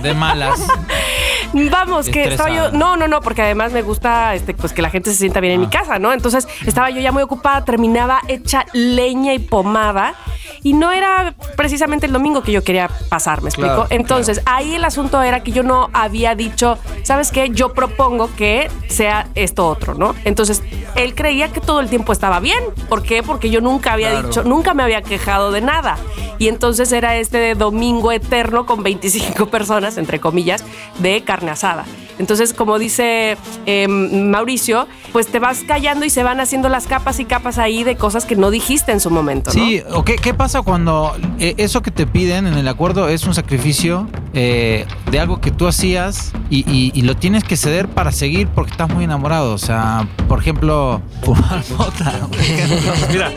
De malas. <laughs> Vamos, que estaba yo. No, no, no, porque además me gusta este, pues que la gente se sienta bien en mi casa, ¿no? Entonces estaba yo ya muy ocupada, terminaba hecha leña y pomada. Y no era precisamente el domingo que yo quería pasar, ¿me explico? Claro, Entonces, ahí el asunto era que yo no había dicho, ¿sabes qué? Yo propongo que sea esto otro, ¿no? Entonces, él creía que todo el tiempo estaba bien. ¿Por qué? Porque yo nunca había Claro. dicho, nunca me había quejado de nada. Y entonces era este domingo eterno con 25 <laughs> personas, entre comillas, de carne asada. Entonces, como dice eh, Mauricio, pues te vas callando y se van haciendo las capas y capas ahí de cosas que no dijiste en su momento. Sí, o qué, qué pasa cuando eh, eso que te piden en el acuerdo es un sacrificio eh, de algo que tú hacías y, y- y lo tienes que ceder para seguir porque estás muy enamorado? O sea, por ejemplo, <laughs> fumar mota. <laughs> Mira,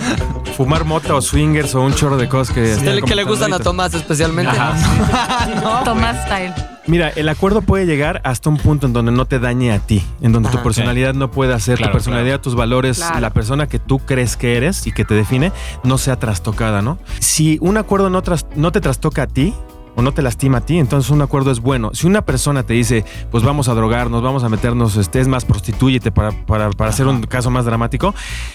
fumar mota o swingers o un chorro de cosas que... Que le gustan a. Tomás especialmente. <laughs> Tomás Style. Mira, el acuerdo puede llegar hasta un punto en donde no te dañe a ti, en donde tu personalidad no pueda ser, Claro, tu personalidad, tus valores, Claro. la persona que tú crees que eres y que te define, no sea trastocada, ¿no? Si un acuerdo no, tras- no te trastoca a ti, o no te lastima a ti, entonces un acuerdo es bueno. Si una persona te dice, pues vamos a drogarnos, vamos a meternos, este, es más, prostitúyete para, para, para hacer un caso más dramático,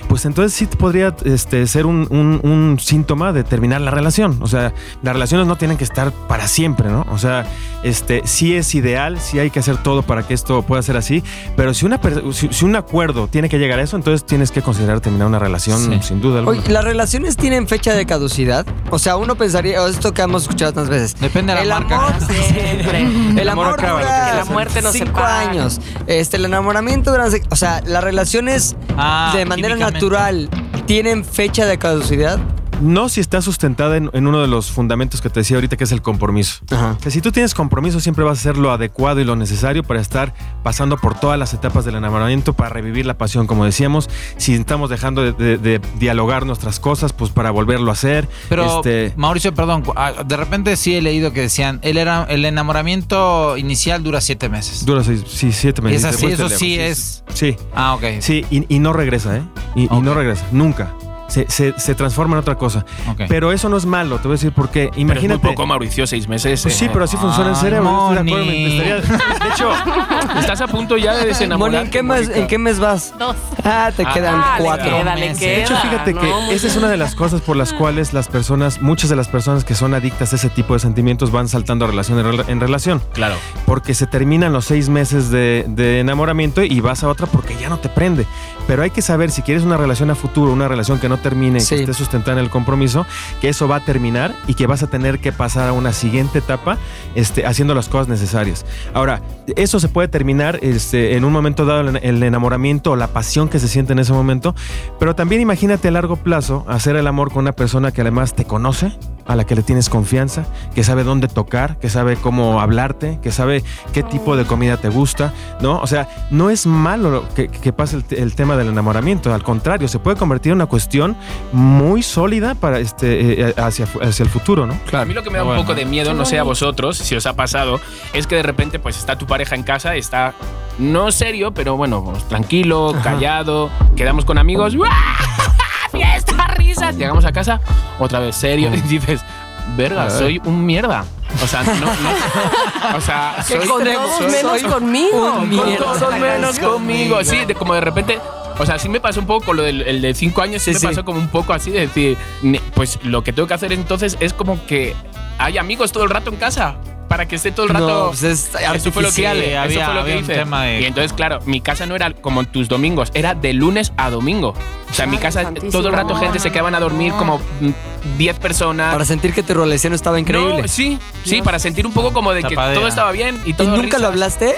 pues entonces sí podría este, ser un, un- un síntoma de terminar la relación. O sea, las relaciones no tienen que estar para siempre, ¿no? O sea, este, sí es ideal, sí hay que hacer todo para que esto pueda ser así, pero si, una, si, si un acuerdo tiene que llegar a eso, entonces tienes que considerar terminar una relación Sí. sin duda alguna. Oye, ¿las relaciones tienen fecha de caducidad? O sea, uno pensaría, esto que hemos escuchado tantas veces. Depende de la el marca. Amor, <laughs> Siempre. el amor dura. Que la muerte nos cinco separa. años. Este, el enamoramiento dura... O sea, las relaciones Ah, de manera natural tienen fecha de caducidad. No si está sustentada en, en uno de los fundamentos que te decía ahorita, que es el compromiso. Ajá. O sea, si tú tienes compromiso, siempre vas a hacer lo adecuado y lo necesario para estar pasando por todas las etapas del enamoramiento, para revivir la pasión, como decíamos. Si estamos dejando de, de- de dialogar nuestras cosas, pues para volverlo a hacer. Pero, Este, Mauricio, perdón, ah, de repente sí he leído que decían, el, era, el enamoramiento inicial dura siete meses. dura seis, sí, siete meses. Es así, Después eso sí es- Sí, Ah, ok. sí, y, y no regresa, ¿eh? Y, no regresa, nunca. Se, se- se transforma en otra cosa. Pero eso no es malo, te voy a decir por qué. Pero es muy Imagínate. poco, Mauricio, seis meses. Pues sí, eh. pero así funciona el Ay, cerebro. yo estoy de acuerdo, me- Moni. me estaría- <laughs> de hecho, Estás a punto ya de Moni, desenamorar. ¿en qué, mes, ¿en qué mes vas? Dos. Ah, te Ah, quedan Ah, le cuatro. queda, le meses. queda. De hecho, fíjate No, que esa es una de las cosas por las cuales las personas, muchas de las personas que son adictas a ese tipo de sentimientos van saltando relación en, rela- en relación. Claro. Porque se terminan los seis meses de, de enamoramiento y vas a otra porque ya no te prende. Pero hay que saber si quieres una relación a futuro, una relación que no termine, Sí. que esté sustentada en el compromiso, que eso va a terminar y que vas a tener que pasar a una siguiente etapa este, haciendo las cosas necesarias. Ahora, eso se puede terminar este, en un momento dado el, el enamoramiento o la pasión que se siente en ese momento, pero también imagínate a largo plazo hacer el amor con una persona que además te conoce, a la que le tienes confianza, que sabe dónde tocar, que sabe cómo hablarte, que sabe qué tipo de comida te gusta, ¿no? O sea, no es malo lo que, que pase el, te- el tema del enamoramiento, al contrario, se puede convertir en una cuestión muy sólida para este eh, hacia, hacia el futuro, ¿no? A mí lo que me da un Bueno. poco de miedo, no sé a vosotros, si os ha pasado, es que de repente pues está tu pareja en casa, está no serio, pero bueno, pues, tranquilo, callado, quedamos con amigos, ¡guau! Fiesta, risas, llegamos a casa, otra vez serio, <laughs> y dices, verga, soy un mierda. O sea, no, no <laughs> o sea, soy, con todos soy- menos conmigo. un Con mierda. todos todos menos conmigo. Sí, de, como de repente. O sea, sí me pasó un poco con lo del el de cinco años, sí, Sí, me pasó como un poco así de decir, pues lo que tengo que hacer entonces es como que hay amigos todo el rato en casa. Para que esté todo el rato. No, pues es Eso fue lo que, eso había- fue lo que había un hice. tema de- Y entonces, claro, mi casa no era como tus domingos, era de lunes a domingo. O sea, en mi casa santísimo. todo el rato gente se quedaban a dormir como mm, 10 personas. Para sentir que tu relación estaba increíble. No, sí, sí, para sentir un poco como de que Tapadera. todo estaba bien y ¿Y todo nunca risas. lo hablaste?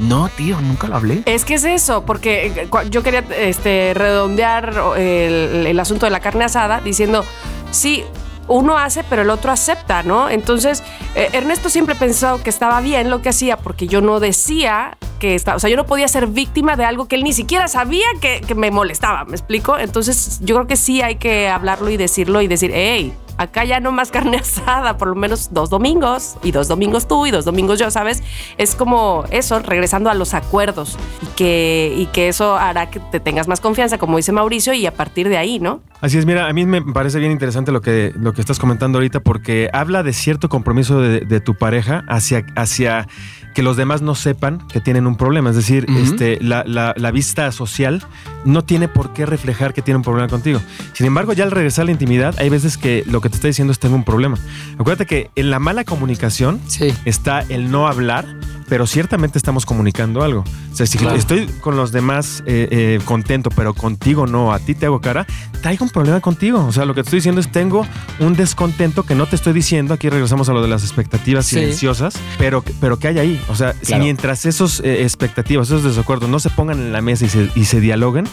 No, tío, nunca lo hablé. Es que es eso, porque eh, yo quería este, redondear el, el asunto de la carne asada diciendo, sí, uno hace, pero el otro acepta, ¿no? Entonces, eh, Ernesto siempre pensó que estaba bien lo que hacía, porque yo no decía que estaba, o sea, yo no podía ser víctima de algo que él ni siquiera sabía que, que me molestaba, ¿me explico? Entonces, yo creo que sí hay que hablarlo y decirlo y decir, hey, acá ya no más carne <laughs> asada, por lo menos dos domingos, y dos domingos tú y dos domingos yo, ¿sabes? Es como eso, regresando a los acuerdos y que, y que eso hará que te tengas más confianza, como dice Mauricio, y a partir de ahí, ¿no? Así es, mira, a mí me parece bien interesante lo que, lo que estás comentando ahorita porque habla de cierto compromiso de, de tu pareja hacia, hacia que los demás no sepan que tienen un problema. Es decir, este, la, la- la vista social no tiene por qué reflejar que tiene un problema contigo. Sin embargo, ya al regresar a la intimidad, hay veces que lo que te está diciendo es tengo un problema. Acuérdate que en la mala comunicación Sí. está el no hablar, pero ciertamente estamos comunicando algo. O sea, si estoy con los demás eh, eh, contento, pero contigo no, a ti te hago cara, traigo un problema contigo. O sea, lo que te estoy diciendo es tengo un descontento que no te estoy diciendo. Aquí regresamos a lo de las expectativas Sí. silenciosas, pero, pero que hay ahí. O sea, si mientras esos eh, expectativas, esos desacuerdos no se pongan en la mesa y se, y se dialoguen,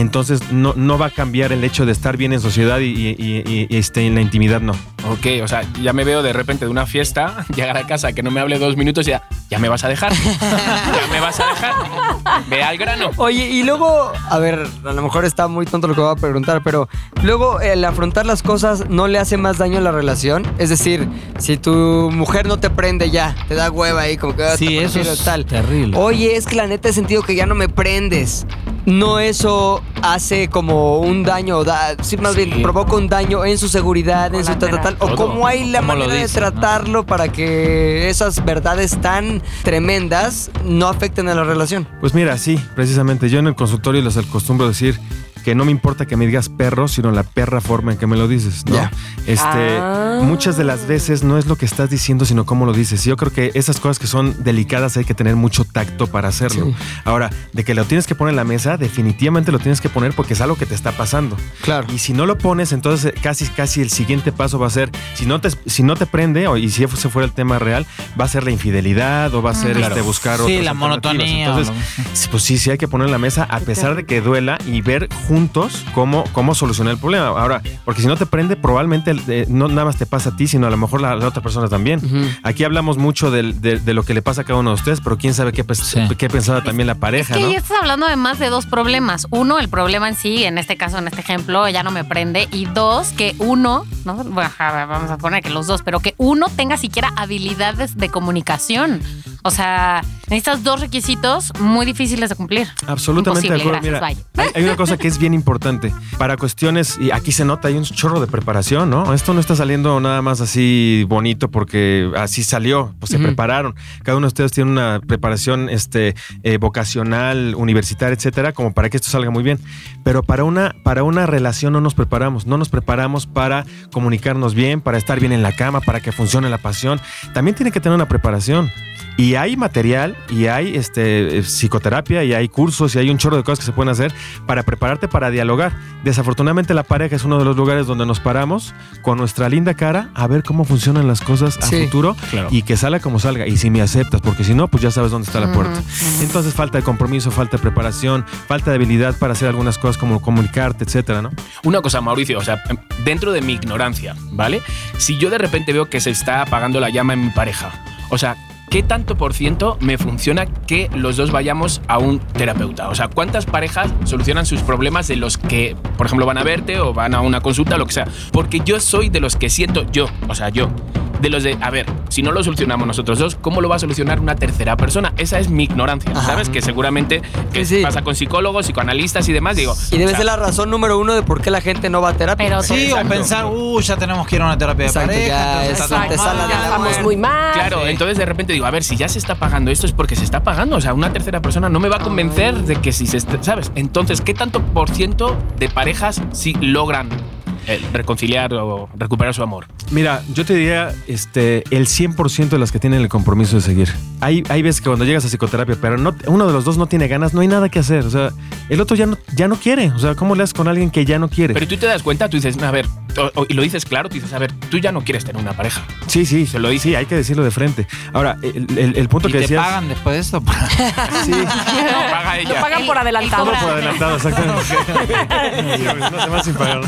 entonces no, no va a cambiar el hecho de estar bien en sociedad y, y- y- y, este, en la intimidad, no. Ok, o sea, ya me veo de repente de una fiesta, <laughs> llegar a casa, que no me hable dos minutos y ya, ya me vas a dejar. <laughs> ya me vas a dejar. Ve al grano. Oye, y luego, a ver, a lo mejor está muy tonto lo que voy a preguntar, pero luego el afrontar las cosas no le hace más daño a la relación. Es decir, si tu mujer no te prende ya, te da hueva ahí, como que ah, Sí, te eso es tal. terrible. Oye, es que la neta he sentido que ya no me prendes. No eso hace como un daño, da, sí, más Sí. bien provoca un daño en su seguridad, en su tal, tal, tal. O Todo. cómo hay la ¿Cómo lo manera de no? tratarlo para que esas verdades tan tremendas no afecten a la relación. Pues mira, sí, precisamente. Yo en el consultorio les acostumbro a decir que no me importa que me digas perro, sino la perra forma en que me lo dices, ¿no? Ya. Este, Ah. muchas de las veces no es lo que estás diciendo, sino cómo lo dices. Yo creo que esas cosas que son delicadas hay que tener mucho tacto para hacerlo. Sí. Ahora, de que lo tienes que poner en la mesa, definitivamente lo tienes que poner porque es algo que te está pasando. Claro. Y si no lo pones, entonces eh, casi casi el siguiente paso va a ser, si no te, si no te prende, o, y si ese fuera el tema real, va a ser la infidelidad o va a ser Claro. este, buscar Sí, otras la monotonía o Entonces, Pues sí, sí hay que poner en la mesa a pesar de que duela y ver juntos cómo, cómo solucionar el problema. Ahora, porque si no te prende, probablemente eh, no nada más te pasa a ti, sino a lo mejor la, la otra persona también. Aquí hablamos mucho de, de lo que le pasa a cada uno de ustedes, pero quién sabe qué, Sí. qué pensaba también la pareja, Es que ¿no? ya estás hablando de más de dos problemas. Uno, el problema en sí, en este caso, en este ejemplo, ella no me prende. Y dos, que uno, ¿no? Bueno, a ver, vamos a poner que los dos, pero que uno tenga siquiera habilidades de comunicación. O sea, necesitas dos requisitos muy difíciles de cumplir. Absolutamente de acuerdo. gracias, Mira, hay, hay una cosa que es bien importante. Para cuestiones, y aquí se nota, hay un chorro de preparación, ¿no? Esto no está saliendo nada más así bonito porque así salió, pues se prepararon. Cada uno de ustedes tiene una preparación este, eh, vocacional, universitaria, etcétera, como para que esto salga muy bien. Pero para una, para una relación no nos preparamos, no nos preparamos para comunicarnos bien, para estar bien en la cama, para que funcione la pasión. También tiene que tener una preparación. Y hay material, y hay este, eh, psicoterapia, y hay cursos, y hay un chorro de cosas que se pueden hacer para prepararte para dialogar. Desafortunadamente la pareja es uno de los lugares donde nos paramos con nuestra linda cara a ver cómo funcionan las cosas a Sí, futuro claro. y que salga como salga. Y si me aceptas, porque si no, pues ya sabes dónde está la puerta. Entonces falta de compromiso, falta de preparación, falta de habilidad para hacer algunas cosas como comunicarte, etcétera, ¿no? Una cosa, Mauricio, o sea, dentro de mi ignorancia, ¿vale? Si yo de repente veo que se está apagando la llama en mi pareja, o sea, ¿qué tanto por ciento me funciona que los dos vayamos a un terapeuta? O sea, ¿cuántas parejas solucionan sus problemas de los que, por ejemplo, van a verte o van a una consulta, lo que sea? Porque yo soy de los que siento, yo, o sea, yo, de los de, a ver, si no lo solucionamos nosotros dos, ¿cómo lo va a solucionar una tercera persona? Esa es mi ignorancia, Ajá. ¿sabes? Que seguramente que Sí, sí. pasa con psicólogos, psicoanalistas y demás, digo. Y debe o sea, ser la razón número uno de por qué la gente no va a terapia. Pero Sí, Exacto. o pensar, uh, ya tenemos que ir a una terapia de Exacto, pareja. ya, te mal. de Ya estamos muy mal. Claro, Sí. entonces de repente digo, a ver, si ya se está pagando esto es porque se está pagando. O sea, una tercera persona no me va a convencer de que si se está, ¿sabes? Entonces, ¿qué tanto por ciento de parejas sí logran eh, reconciliar o recuperar su amor? Mira, yo te diría este, el 100% de las que tienen el compromiso de seguir. Hay, hay veces que cuando llegas a psicoterapia, pero no, uno de los dos no tiene ganas, no hay nada que hacer. O sea, el otro ya no, ya no quiere. O sea, ¿cómo le haces con alguien que ya no quiere? Pero tú te das cuenta, tú dices, a ver, o- o- y lo dices claro, tú dices, a ver, tú ya no quieres tener una pareja. sí, sí, Se lo dice. Sí, hay que decirlo de frente. Ahora, el, el- el punto ¿Y que te decías. pagan después de esto? Sí, No, paga Lo ella. pagan por El- adelantado. por adelantado, exactamente. no se va sin pagar.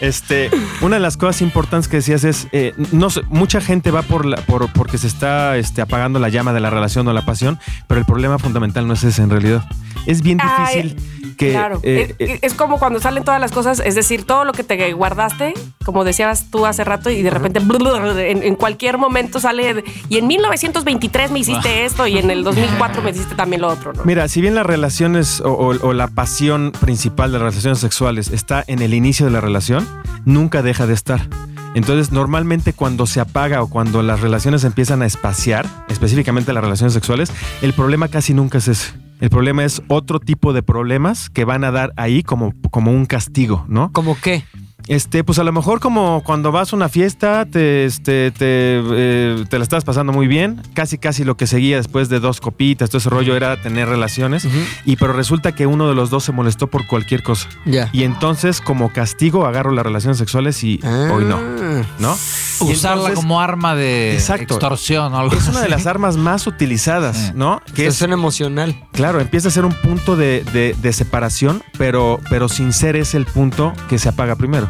Este, una de las cosas importantes que decías es, eh, no sé, mucha gente va por, la, por porque se está este, apagando la llama de la relación o la pasión, pero el problema fundamental no es ese en realidad. Es bien Ay. Que Claro. eh, es, eh, es como cuando salen todas las cosas, es decir, todo lo que te guardaste, como decías tú hace rato, y de repente en, en cualquier momento sale. Y en 1923 me hiciste esto, y en el 2004 me hiciste también lo otro, ¿no? Mira, si bien las relaciones o, o- o la pasión principal de las relaciones sexuales está en el inicio de la relación, nunca deja de estar. Entonces, normalmente cuando se apaga o cuando las relaciones empiezan a espaciar, específicamente las relaciones sexuales, el problema casi nunca es ese. El problema es otro tipo de problemas que van a dar ahí como, como un castigo, ¿no? ¿Cómo qué? Este, pues a lo mejor como cuando vas a una fiesta, te, este, te, eh, te la estás pasando muy bien. Casi, casi lo que seguía después de dos copitas, todo ese rollo era tener relaciones. Y pero resulta que uno de los dos se molestó por cualquier cosa. Ya. Y entonces, como castigo, agarro las relaciones sexuales y hoy no. Ah. ¿No? Y Usarla entonces, como arma de Exacto. extorsión o algo Es una de las armas más utilizadas, Sí. ¿no? Que es, emocional. claro, empieza a ser un punto de, de- de separación, pero, pero sin ser ese el punto que se apaga primero.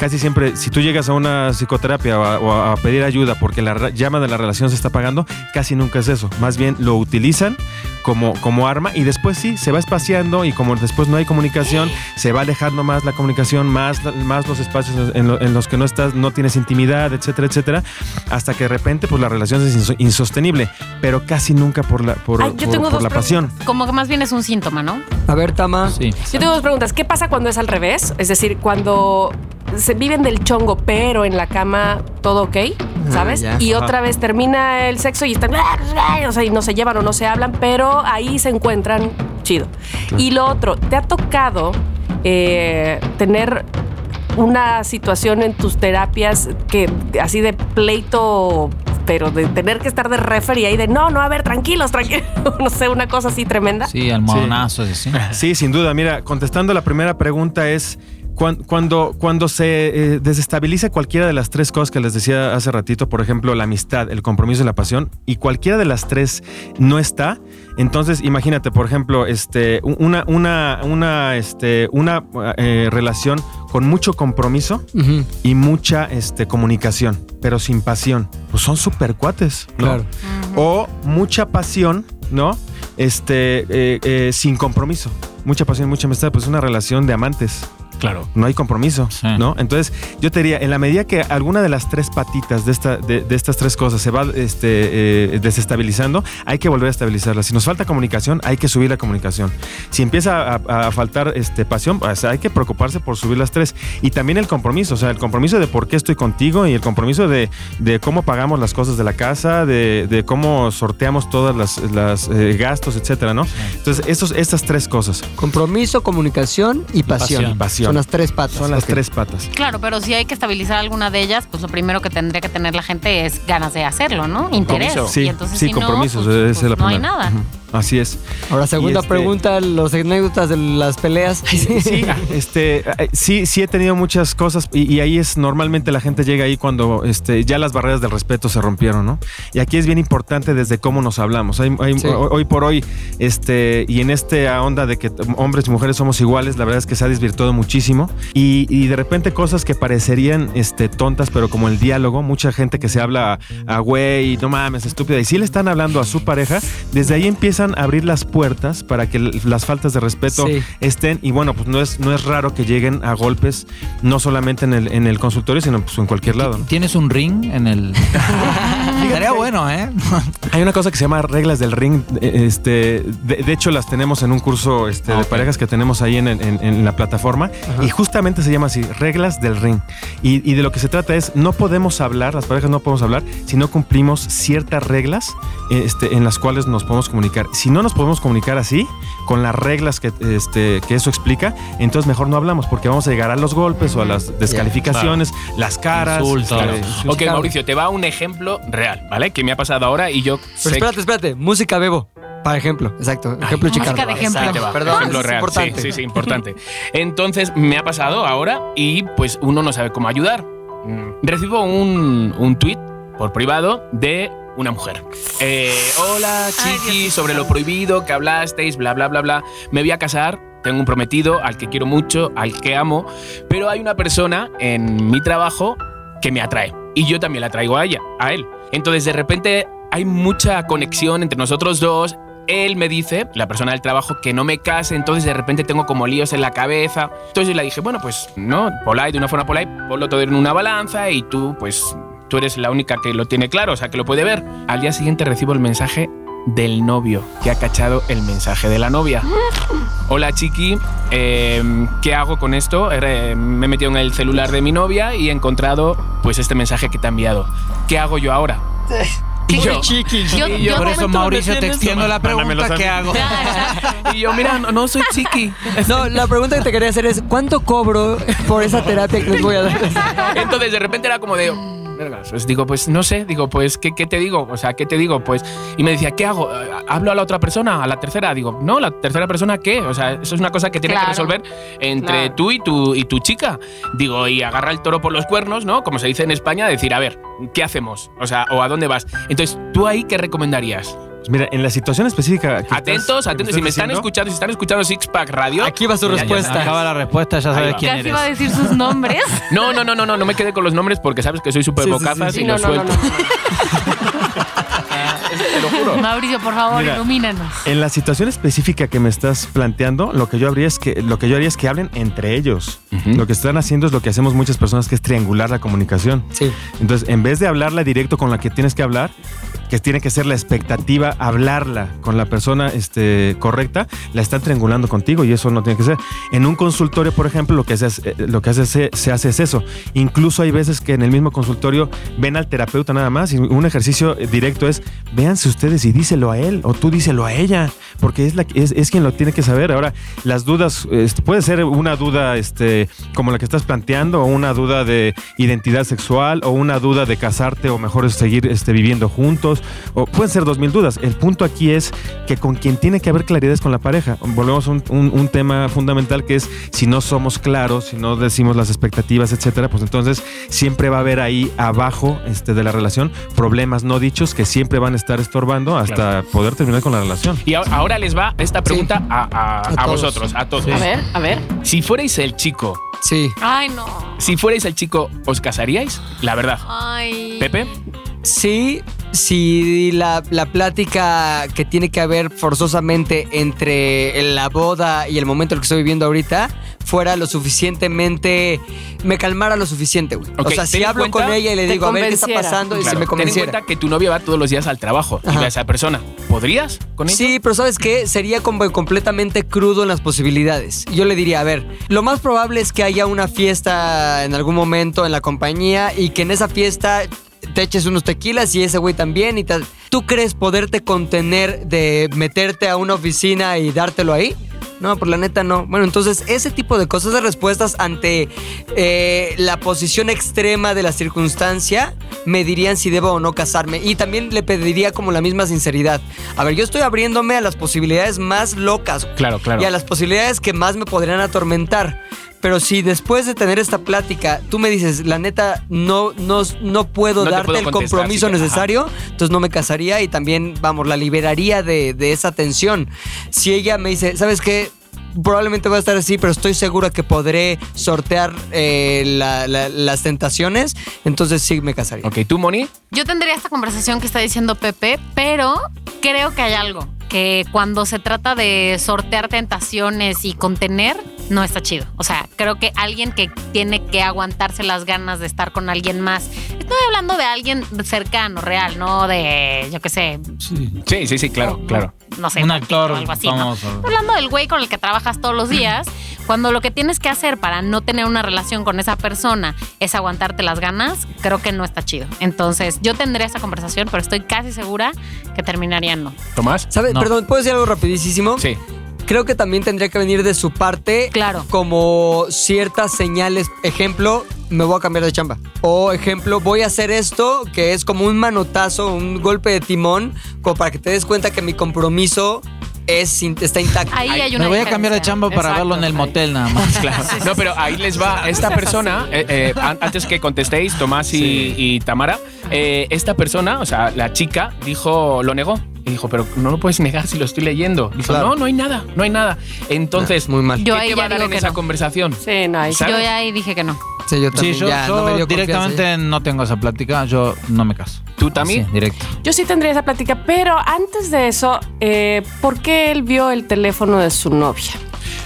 Casi siempre, si tú llegas a una psicoterapia o a, o a pedir ayuda porque la llama de la relación se está apagando, casi nunca es eso. Más bien lo utilizan como, como arma y después sí, se va espaciando y como después no hay comunicación, se va alejando más la comunicación, más, más los espacios en, lo- en los que no estás, no tienes intimidad, etcétera, etcétera, hasta que de repente pues la relación es inso- insostenible, pero casi nunca por la, por, Ay, yo por- tengo por dos la pasión. preguntas. Como que más bien es un síntoma, ¿no? A ver, Tama. Sí. Yo tengo dos preguntas. ¿Qué pasa cuando es al revés? Es decir, cuando se viven del chongo, pero en la cama todo ok, ¿sabes? ya. y Ajá. otra vez termina el sexo y están, <laughs> o sea, y no se llevan o no se hablan, pero ahí se encuentran chido. Y lo otro, ¿te ha tocado eh, tener una situación en tus terapias que así de pleito, pero de tener que estar de referee ahí de no, no, a ver, tranquilos, tranquilos, <laughs> no sé, una cosa así tremenda? Sí, almohadonazos y así. Sí, sin duda. Mira, contestando la primera pregunta es cuan- cuando, cuando se eh, desestabiliza cualquiera de las tres cosas que les decía hace ratito, por ejemplo, la amistad, el compromiso y la pasión, y cualquiera de las tres no está, entonces imagínate, por ejemplo, este, una, una, una, este, una eh, relación con mucho compromiso y mucha este, comunicación, pero sin pasión. Pues son super cuates, ¿no? Claro. O mucha pasión, ¿no? Este, eh, eh, sin compromiso. Mucha pasión, mucha amistad, pues es una relación de amantes. Claro. No hay compromiso, Sí. ¿no? Entonces, yo te diría, en la medida que alguna de las tres patitas de, esta, de, de estas tres cosas se va este, eh, desestabilizando, hay que volver a estabilizarla. Si nos falta comunicación, hay que subir la comunicación. Si empieza a, a faltar este, pasión, pues hay que preocuparse por subir las tres. Y también el compromiso, o sea, el compromiso de por qué estoy contigo y el compromiso de, de cómo pagamos las cosas de la casa, de, de cómo sorteamos todas las, las, eh, gastos, etcétera, ¿no? Entonces, estos, estas tres cosas Compromiso, comunicación y pasión. pasión. Pasión. Son las tres patas. son las tres patas. Claro, pero si hay que estabilizar alguna de ellas, pues lo primero que tendría que tener la gente es ganas de hacerlo, ¿no? Interés. Compromiso. Sí, y entonces, sí, si compromisos, no, pues, esa es la pues, no hay nada. Así es. Ahora, segunda este- pregunta, los anécdotas de las peleas. Sí, <laughs> este, sí, sí he tenido muchas cosas y, y ahí es normalmente la gente llega ahí cuando este, ya las barreras del respeto se rompieron, ¿no? Y aquí es bien importante desde cómo nos hablamos. Hay- hay- Sí. hoy, por hoy, este, y en esta onda de que hombres y mujeres somos iguales, la verdad es que se ha desvirtuado muchísimo y, y de repente cosas que parecerían este, tontas, pero como el diálogo, mucha gente que se habla a güey, no mames, estúpida, y si le están hablando a su pareja, desde ahí empiezan a abrir las puertas para que las faltas de respeto Sí. estén y bueno, pues no es, no es raro que lleguen a golpes, no solamente en el, en el consultorio, sino pues en cualquier lado. ¿no? ¿Tienes un ring en el...? <laughs> Estaría bueno, ¿eh? <laughs> Hay una cosa que se llama reglas del ring, este, de, de hecho las tenemos en un curso este, Ah, de parejas que tenemos ahí en, el- en- en la plataforma y justamente se llama así, reglas del ring. Y, y de lo que se trata es, no podemos hablar, las parejas no podemos hablar si no cumplimos ciertas reglas este, en las cuales nos podemos comunicar. Si no nos podemos comunicar así, con las reglas que, este, que eso explica, entonces mejor no hablamos porque vamos a llegar a los golpes o a las descalificaciones, las caras. Insultos. este, Ok. Mauricio, te va un ejemplo real, ¿vale? Que me ha pasado ahora y yo Pero sé espérate, espérate. Música bebo. Para ejemplo. Exacto. Ejemplo música chicarro. de ejemplo. Va, Perdón, ejemplo es real. importante. Sí, sí, sí, importante. <laughs> Entonces, me ha pasado ahora y pues uno no sabe cómo ayudar. Mm, Recibo un, un tweet por privado de una mujer. Eh, Hola, chiqui, sobre lo prohibido que hablasteis, bla, bla, bla, bla. Me voy a casar. Tengo un prometido al que quiero mucho, al que amo, pero hay una persona en mi trabajo que me atrae y yo también la traigo a ella, a él. Entonces de repente hay mucha conexión entre nosotros dos. él me dice, la persona del trabajo, que no me case, entonces de repente tengo como líos en la cabeza. Entonces le dije, bueno, pues no, polite, de una forma polite, ponlo todo en una balanza y tú, pues tú eres la única que lo tiene claro, o sea, que lo puede ver. Al día siguiente recibo el mensaje del novio que ha cachado el mensaje de la novia. Hola chiqui, eh, ¿qué hago con esto? Eh, me he metido en el celular de mi novia y he encontrado pues este mensaje que te ha enviado. ¿Qué hago yo ahora? Y yo, Chiqui. Yo- y yo Por eso, Mauricio, te extiendo la pregunta que hago. <laughs> y yo, mira, no, no soy chiqui. No, la pregunta que te quería hacer es, ¿cuánto cobro por esa terapia que les voy a dar? Entonces de repente era como de... "Vergas", Pues digo, pues no sé, digo, pues ¿qué, ¿qué te digo? O sea, ¿qué te digo? Pues, y me decía, ¿qué hago? ¿Hablo a la otra persona? ¿A la tercera? Digo, no, ¿la tercera persona qué? O sea, eso es una cosa que tiene Claro. que resolver entre Claro. tú y tu, y tu chica. Digo, y agarra el toro por los cuernos, ¿no? Como se dice en España, decir, a ver, ¿qué hacemos? O sea, ¿o a dónde vas? Entonces, ¿tú ahí qué recomendarías? Pues mira, en la situación específica. que Atentos, atentos. Si me están escuchando, si están escuchando Six Pack Radio. Aquí va su ya respuesta. Acaba la respuesta, ya sabes quién Casi eres. iba a decir sus nombres. No, no, no, no, no, no me quedé con los nombres porque sabes que soy súper Sí, sí, bocazas sí, y no, suelto. <laughs> <laughs> Te lo juro. Mauricio, por favor, Mira. ilumínanos. En la situación específica que me estás planteando, lo que yo habría es que lo que yo haría es que hablen entre ellos. Lo que están haciendo es lo que hacemos muchas personas, que es triangular la comunicación. Sí. Entonces, en vez de hablarla directo con la que tienes que hablar, que tiene que ser la expectativa, hablarla con la persona este, correcta, la están triangulando contigo y eso no tiene que ser. En un consultorio, por ejemplo, lo que, se hace, eh, lo que hace, se, se hace es eso. Incluso hay veces que en el mismo consultorio ven al terapeuta nada más y un ejercicio eh, directo es, véanse ustedes y díselo a él o tú díselo a ella, porque es, la, es, es quien lo tiene que saber. Ahora, las dudas, este, puede ser una duda este, como la que estás planteando o una duda de identidad sexual o una duda de casarte o mejor es seguir este, viviendo juntos o pueden ser dos mil dudas. El punto aquí es que con quien tiene que haber claridad es con la pareja. Volvemos a un, un- un tema fundamental que es si no somos claros, si no decimos las expectativas, etcétera, pues entonces siempre va a haber ahí abajo este, de la relación problemas no dichos que siempre van a estar estorbando hasta Claro. poder terminar con la relación. Y a- ahora les va esta pregunta a, a- A vosotros, a todos. A ver, a ver. Si fuerais el chico, Sí. Ay, no. si fuerais el chico, ¿os casaríais? La verdad. Ay. Pepe, Sí, si la, la plática que tiene que haber forzosamente entre la boda y el momento en el que estoy viviendo ahorita fuera lo suficientemente. me calmara lo suficiente, güey. O sea, si hablo cuenta- con ella y le digo, a ver qué está convenciera. pasando, y si me ten en convenciera. cuenta que tu novia va todos los días al trabajo y ve a esa persona. ¿Podrías con ella? Sí, pero ¿sabes qué? Sería como completamente crudo en las posibilidades. Yo le diría, a ver, lo más probable es que haya una fiesta en algún momento en la compañía y que en esa fiesta te eches unos tequilas y ese güey también y tal. ¿Tú crees poderte contener de meterte a una oficina y dártelo ahí? No, por la neta no. Bueno, entonces ese tipo de cosas de respuestas ante eh, la posición extrema de la circunstancia me dirían si debo o no casarme. Y también le pediría como la misma sinceridad. A ver, yo estoy abriéndome a las posibilidades más locas Claro, claro. y a las posibilidades que más me podrían atormentar. Pero si después de tener esta plática tú me dices, la neta, no, no, no puedo No darte puedo el compromiso ajá. necesario, entonces no me casaría y también, vamos, la liberaría de, de esa tensión. Si ella me dice, ¿sabes qué? Probablemente va a estar así, pero estoy segura que podré sortear eh, la- la- las tentaciones, entonces sí me casaría. Ok, ¿tú, Moni? Yo tendría esta conversación que está diciendo Pepe, pero creo que hay algo. Que cuando se trata de sortear tentaciones y contener, no está chido. O sea, creo que alguien que tiene que aguantarse las ganas de estar con alguien más. Estoy hablando de alguien cercano, real, no de, yo qué sé, Sí. Sí, sí, sí, claro, no- claro. No sé, Un o actor algo así, ¿no? famoso. Estoy hablando del güey con el que trabajas todos los <clears throat> días, cuando lo que tienes que hacer para no tener una relación con esa persona es aguantarte las ganas, creo que no está chido. Entonces, yo tendría esa conversación, pero estoy casi segura que terminarían no. ¿Tomás? ¿Sabes? No. Perdón, ¿puedo decir algo rapidísimo? Sí. Creo que también tendría que venir de su parte Claro. como ciertas señales. Ejemplo, me voy a cambiar de chamba. O ejemplo, voy a hacer esto que es como un manotazo, un golpe de timón, como para que te des cuenta que mi compromiso es, está intacto. Ahí Ay, hay una Me voy a cambiar de chamba para Exacto, verlo en el ahí. motel nada más. <laughs> Claro. No, pero ahí les va. Esta persona, eh, eh, an- antes que contestéis, Tomás y, y Tamara, eh, esta persona, o sea, la chica, dijo, lo negó. Y dijo, pero no lo puedes negar si lo estoy leyendo. Dijo, Claro. no, no hay nada, no hay nada. Entonces, Muy mal. Yo ¿qué ahí te va a dar en esa no. conversación? Sí, no, ahí sí. ¿Sabes? Yo ya ahí dije que no. Sí, yo Sí, también. yo, ya, yo no me dio directamente ¿eh? no tengo esa plática, yo no me caso. ¿Tú también? Sí, directo. Yo sí tendría esa plática, pero antes de eso, eh, ¿por qué él vio el teléfono de su novia?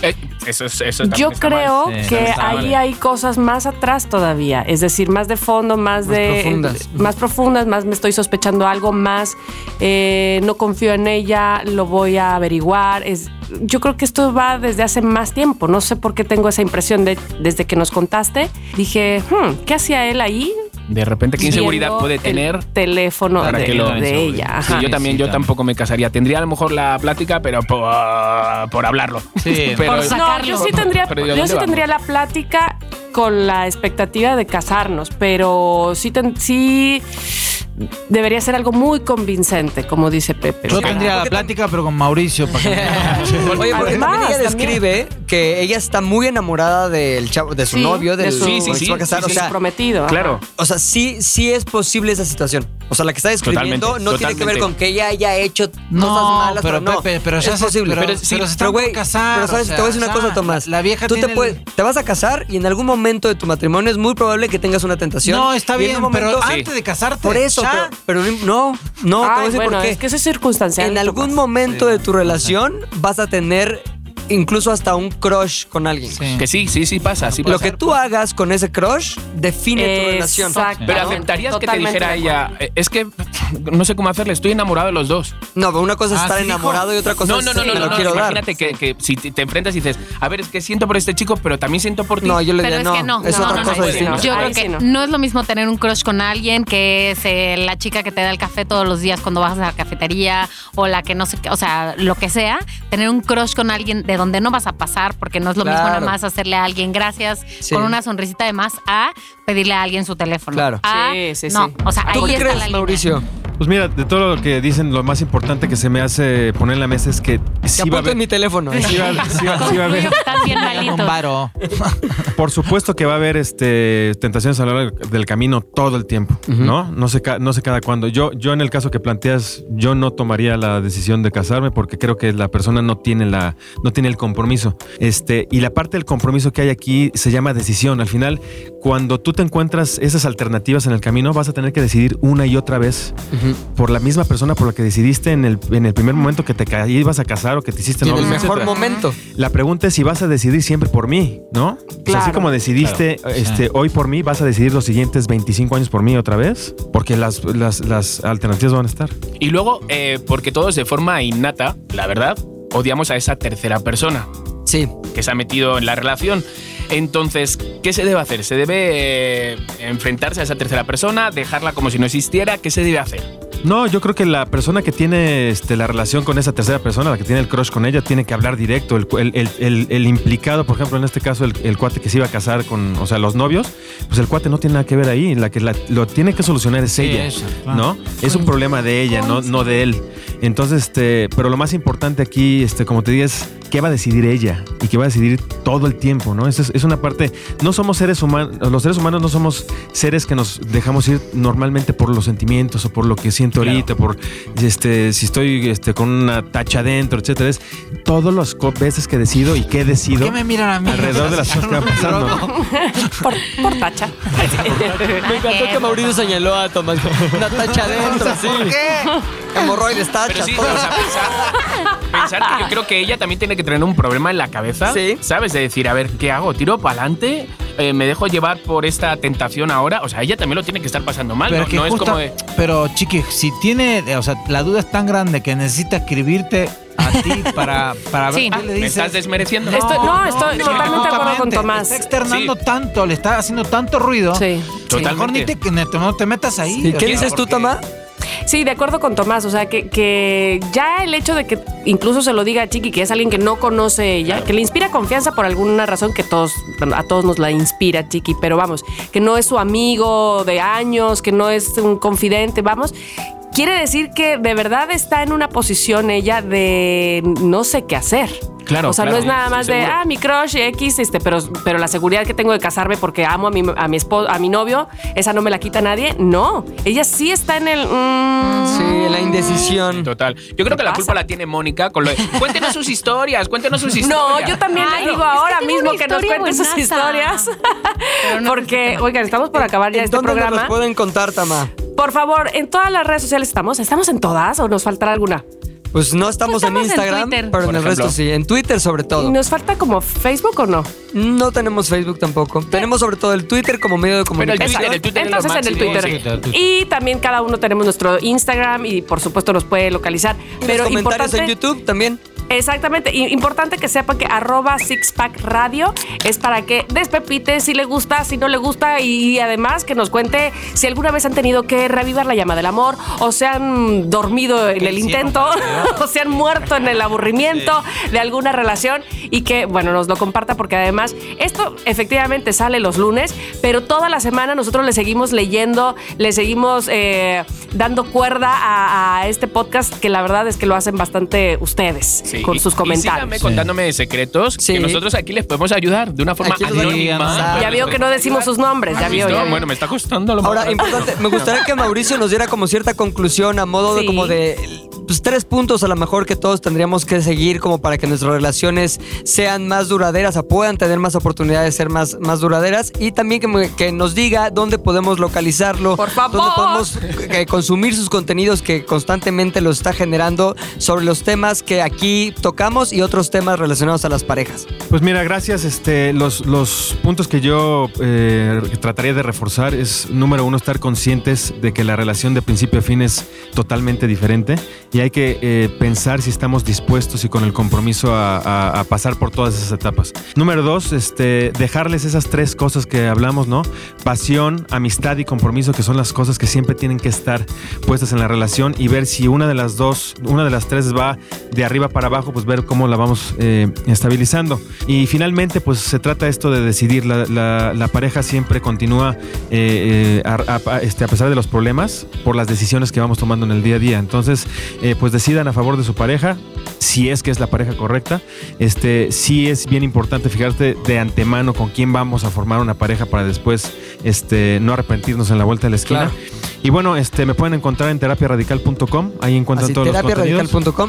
Eh, eso eso Yo está creo mal. Que ahí mal. hay cosas más atrás todavía, es decir, más de fondo, más, Más de profundas. más profundas, más me estoy sospechando algo, más eh, no confío en ella, lo voy a averiguar. Es, yo creo que esto va desde hace más tiempo. No sé por qué tengo esa impresión de desde que nos contaste. Dije, hmm, ¿qué hacía él ahí? De repente, ¿qué inseguridad puede el tener? teléfono Para de, que lo- de ella. Sí, yo también, Sí, yo tampoco me casaría. Tendría a lo mejor la plática, pero por, por hablarlo. Sí, <laughs> pero, por No, yo sí tendría, Pero ¿y a yo sí tendría la plática con la expectativa de casarnos, pero sí, ten- sí debería ser algo muy convincente, como dice Pepe. Yo tendría la plática, pero con Mauricio. Para que Oye, porque Además, también ella también. describe que ella está muy enamorada del chavo, de su sí, novio, del de su, Sí, sí, sí, se va a casar. sí, o sea, prometido. claro. o sea, sí, sí es posible esa situación. O sea, la que está describiendo Totalmente, no tiene que ver con que ella haya hecho No, cosas malas, pero, no. Pepe, pero ya es se- posible. pero- Pero sí, pero se están casar, pero sabes, o sea, te voy a decir una cosa, Tomás. la vieja Tú tiene te, el- puedes- te vas a casar y en algún momento de tu matrimonio es muy probable que tengas una tentación. No, está bien, pero momento- antes de casarte. Por eso, ya. pero, pero no, no, te voy a Ay, decir bueno, por qué. es que eso es circunstancial. en algún momento Sí, de tu relación vas a tener incluso hasta un crush con alguien. Sí. Que sí, sí, sí pasa. Sí Lo pasa. que tú hagas con ese crush define tu relación. Exacto. Pero ¿no? aceptarías que te dijera ella, "Eh, es que no sé cómo hacerle, estoy enamorado de los dos. No, pero una cosa es Ah, estar enamorado y otra cosa No, es no, no, me no, lo no, quiero dar. Imagínate que, que si te enfrentas y dices, a ver, es que siento por este chico, pero también siento por ti. No, yo le diría es que no. Es no, otra no, cosa no, distinta. Yo creo que no. no. es lo mismo tener un crush con alguien que es eh, la chica que te da el café todos los días cuando vas a la cafetería o la que no sé qué, o sea, lo que sea. Tener un crush con alguien de donde no vas a pasar porque no es lo mismo nada más hacerle a alguien gracias Sí. con una sonrisita de más a pedirle a alguien su teléfono. Claro. A- Sí, sí, no, sí. o sea, ahí ¿Tú qué está crees, la línea. Pues mira, de todo lo que dicen, lo más importante que se me hace poner en la mesa es que sí va a apunto en haber. mi teléfono. ¿eh? sí va- sí va- sí va a haber- varo. <laughs> Por supuesto que va a haber este, tentaciones a lo largo del camino todo el tiempo, ¿no? No sé, no sé cada cuándo. Yo, yo en el caso que planteas, yo no tomaría la decisión de casarme porque creo que la persona no tiene, la, no tiene el compromiso. Este, y la parte del compromiso que hay aquí se llama decisión. Al final, cuando tú te encuentras esas alternativas en el camino, vas a tener que decidir una y otra vez Por la misma persona por la que decidiste en el, en el primer momento que te ibas a casar o que te hiciste Y en el novio, mejor etcétera. momento. La pregunta es si vas a decidir siempre por mí, ¿no? O sea, así Claro. como decidiste Claro. este, Sí. hoy por mí, vas a decidir los siguientes 25 años por mí otra vez, porque las, las, las alternativas van a estar. Y luego, eh, porque todos de forma innata, la verdad, odiamos a esa tercera persona Sí. que se ha metido en la relación. Entonces, ¿qué se debe hacer? ¿Se debe eh, enfrentarse a esa tercera persona, dejarla como si no existiera? ¿Qué se debe hacer? No, yo creo que la persona que tiene este, la relación con esa tercera persona, la que tiene el crush con ella, tiene que hablar directo. El, el- el- el- el implicado, por ejemplo, en este caso, el, cuate que se iba a casar con, o sea, los novios, pues el cuate no tiene nada que ver ahí. La que la- lo tiene que solucionar es ella, ella, claro. ¿no? Es un problema de ella, no, no de él. Entonces, este, pero lo más importante aquí, este, como te digo, es qué va a decidir ella y qué va a decidir todo el tiempo, ¿no? Es, es una parte. No somos seres humanos, los seres humanos no somos seres que nos dejamos ir normalmente por los sentimientos o por lo que siento Claro. ahorita, por este, si estoy este, con una tacha adentro, etcétera. Es todas las veces que decido y que he ¿Por decidido qué me miran a mí? alrededor de las cosas que van <laughs> pasando. ¿no? Por, por tacha. Me encantó que Mauricio señaló a Tomás. Una tacha <laughs> adentro, sí. ¿Por qué? Hemorroides, Pero tachas, sí, todo. o sea, pensar, pensar que yo creo que ella también tiene que tener un problema en la cabeza, Sí. ¿sabes? De decir, a ver, ¿qué hago? ¿Tiro para adelante? ¿Me dejo llevar por esta tentación ahora? O sea, ella también lo tiene que estar pasando mal, Pero, ¿no? es como de... pero chiqui, si tiene, o sea, la duda es tan grande que necesita escribirte a ti para, para ver Sí. qué le ¿Me dices. estás desmereciendo? Estoy- no, estoy totalmente de acuerdo con Tomás. Está externando Sí. tanto, le está haciendo tanto ruido. Sí. que Mejor ni Totalmente. te, no te metas ahí. ¿Y qué sea, dices tú, porque- Tomás? Sí, de acuerdo con Tomás. O sea, que, que ya el hecho de que incluso se lo diga a Chiqui, que es alguien que no conoce ella, que le inspira confianza por alguna razón que todos, a todos nos la inspira Chiqui, pero vamos, que no es su amigo de años, que no es un confidente, vamos. Quiere decir que de verdad está en una posición ella de no sé qué hacer. Claro, O sea, claro, no es nada más de, ah, mi crush X, este, pero, pero la seguridad que tengo de casarme porque amo a mi, a mi esposo, a mi novio, esa no me la quita nadie. No, ella sí está en el. mm, Sí, la indecisión. Total. Yo creo que la pasa? culpa la tiene Mónica con lo de, cuéntenos sus historias, cuéntenos sus historias. No, yo también Ay, le digo ahora mismo que nos cuente sus historias. No <laughs> Porque, oigan, estamos por acabar ya ¿En este dónde nos programa. los pueden contar, Tama? Por favor, en todas las redes sociales estamos. ¿Estamos en todas o nos faltará alguna? Pues no estamos, Estamos en en Instagram, pero en Por el ejemplo. resto sí. En Twitter sobre todo. ¿Y nos falta como Facebook o no? No tenemos Facebook tampoco. Tenemos sobre todo el Twitter como medio de Pero el comunicación. Twitter, el Twitter es lo Entonces en el Twitter. sí, el Twitter. Y también cada uno tenemos nuestro Instagram y por supuesto nos puede localizar. Y Pero los comentarios importante, en YouTube también. Exactamente. Importante que sepan que arroba Sixpack Radio es para que despepite si le gusta, si no le gusta y además que nos cuente si alguna vez han tenido que reavivar la llama del amor o se han dormido en el intento <laughs> o se han muerto en el aburrimiento de alguna relación y que, bueno, nos lo comparta porque además esto efectivamente sale los lunes, pero toda la semana nosotros le seguimos leyendo, le seguimos eh, dando cuerda a, a este podcast que la verdad es que lo hacen bastante ustedes Sí, con sus Y comentarios. síganme contándome secretos Sí. que nosotros aquí les podemos ayudar de una forma Aquí los anónima. ayudamos. Ya vio que no decimos sus nombres, ya ¿Has vio. Bueno, me está costando lo más Ahora, importante, me gustaría que Mauricio nos diera como cierta conclusión a modo de Sí. como de pues, tres puntos a lo mejor que todos tendríamos que seguir como para que nuestras relaciones sean más duraderas, o puedan tener más oportunidades de ser más, más duraderas y también que, me- que nos diga dónde podemos localizarlo, Por favor. dónde podemos eh, consumir sus contenidos que constantemente los está generando sobre los temas que aquí tocamos y otros temas relacionados a las parejas. Pues mira, gracias. Este, los, los puntos que yo eh, trataría de reforzar es, número uno, estar conscientes de que la relación de principio a fin es totalmente diferente y hay que eh, pensar si estamos dispuestos y con el compromiso a, a- a pasar por todas esas etapas. Número dos, este, dejarles esas tres cosas que hablamos, ¿no? Pasión, amistad y compromiso, que son las cosas que siempre tienen que estar puestas en la relación y ver si una de las dos, una de las tres va de arriba para abajo, pues ver cómo la vamos eh, estabilizando. Y finalmente, pues se trata esto de decidir. La, la- la pareja siempre continúa eh, eh, a, a- este, a pesar de los problemas por las decisiones que vamos tomando en el día a día. Entonces, eh, pues decidan a favor de su pareja, si es que es la pareja correcta. Este, sí es bien importante fijarte de antemano con quién vamos a formar una pareja para después este, no arrepentirnos en la vuelta de la esquina. Claro. Y bueno, este, me pueden encontrar en terapiaradical.com. Ahí encuentran Así, todos los contenidos.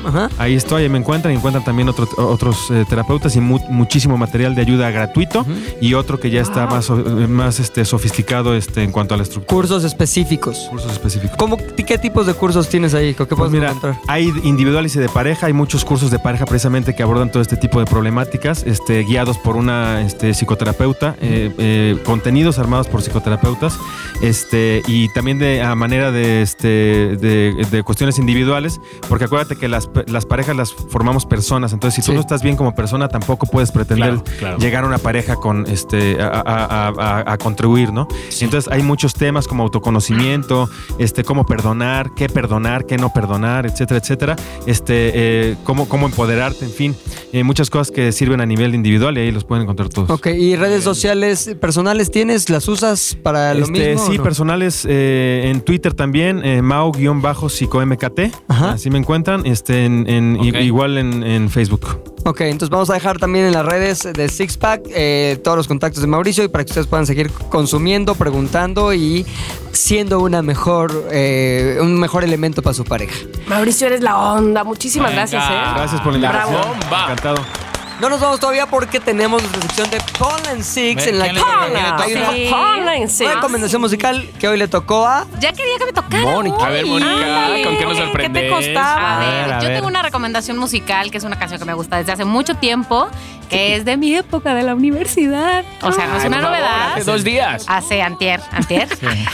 ajá. Ahí estoy, ahí me encuentran y encuentran también otro- otros eh, terapeutas y mu- muchísimo material de ayuda gratuito y otro que ya está más, eh, más este, sofisticado este, en cuanto a la estructura. Cursos específicos. Cursos específicos. ¿Cómo, ¿Qué tipos de cursos tienes ahí? ¿Qué Pues mira, encontrar? hay individuales y de pareja, hay muchos cursos de pareja precisamente que abordan todo este tipo de problemáticas, este, guiados por una este, psicoterapeuta, eh, eh, contenidos armados por psicoterapeutas, este, y también de a manera de, este, de, de cuestiones individuales, porque acuérdate que las, las parejas las formamos personas, entonces si tú Sí. no estás bien como persona, tampoco puedes pretender Claro, claro. llegar a una pareja con este a, a- a- a- a contribuir, ¿no? Entonces hay muchos temas como autoconocimiento, este, cómo perdonar, qué perdonar, qué no perdonar, etcétera, etcétera. Este, eh, cómo, cómo empoderarte, en fin, eh, muchas cosas que sirven a nivel individual y ahí los pueden encontrar todos. Ok, ¿y redes sociales personales tienes? ¿Las usas para lo Este, mismo? sí, no? personales eh, en Twitter también, Mao-psicomkt. Así me encuentran. Este, en, en- i- Ok. Igual en, en Facebook. Ok, entonces vamos a dejar también en las redes de Sixpack eh, todos los contactos de Mauricio y para que ustedes puedan seguir consumiendo, preguntando y siendo una mejor, eh, un mejor elemento para su pareja. Mauricio, eres la onda. Muchísimas Venga. gracias, ¿eh? Gracias por la Bravo. invitación. Bomba. Encantado. No nos vamos todavía porque tenemos nuestra sección de Paul and Six en la ¿quién que. Ponle, sí. recomendación musical que hoy le tocó a... Ya quería que me tocara. Mónica. A ver. Mónica, Ándale. ¿con qué nos ¿Qué te sorprendes? costaba? A ver, yo tengo una recomendación musical que es una canción que me gusta desde hace mucho tiempo, que es de mi época de la universidad. O sea, no es Ay, una por favor, novedad. Hace dos días. Hace antier, antier.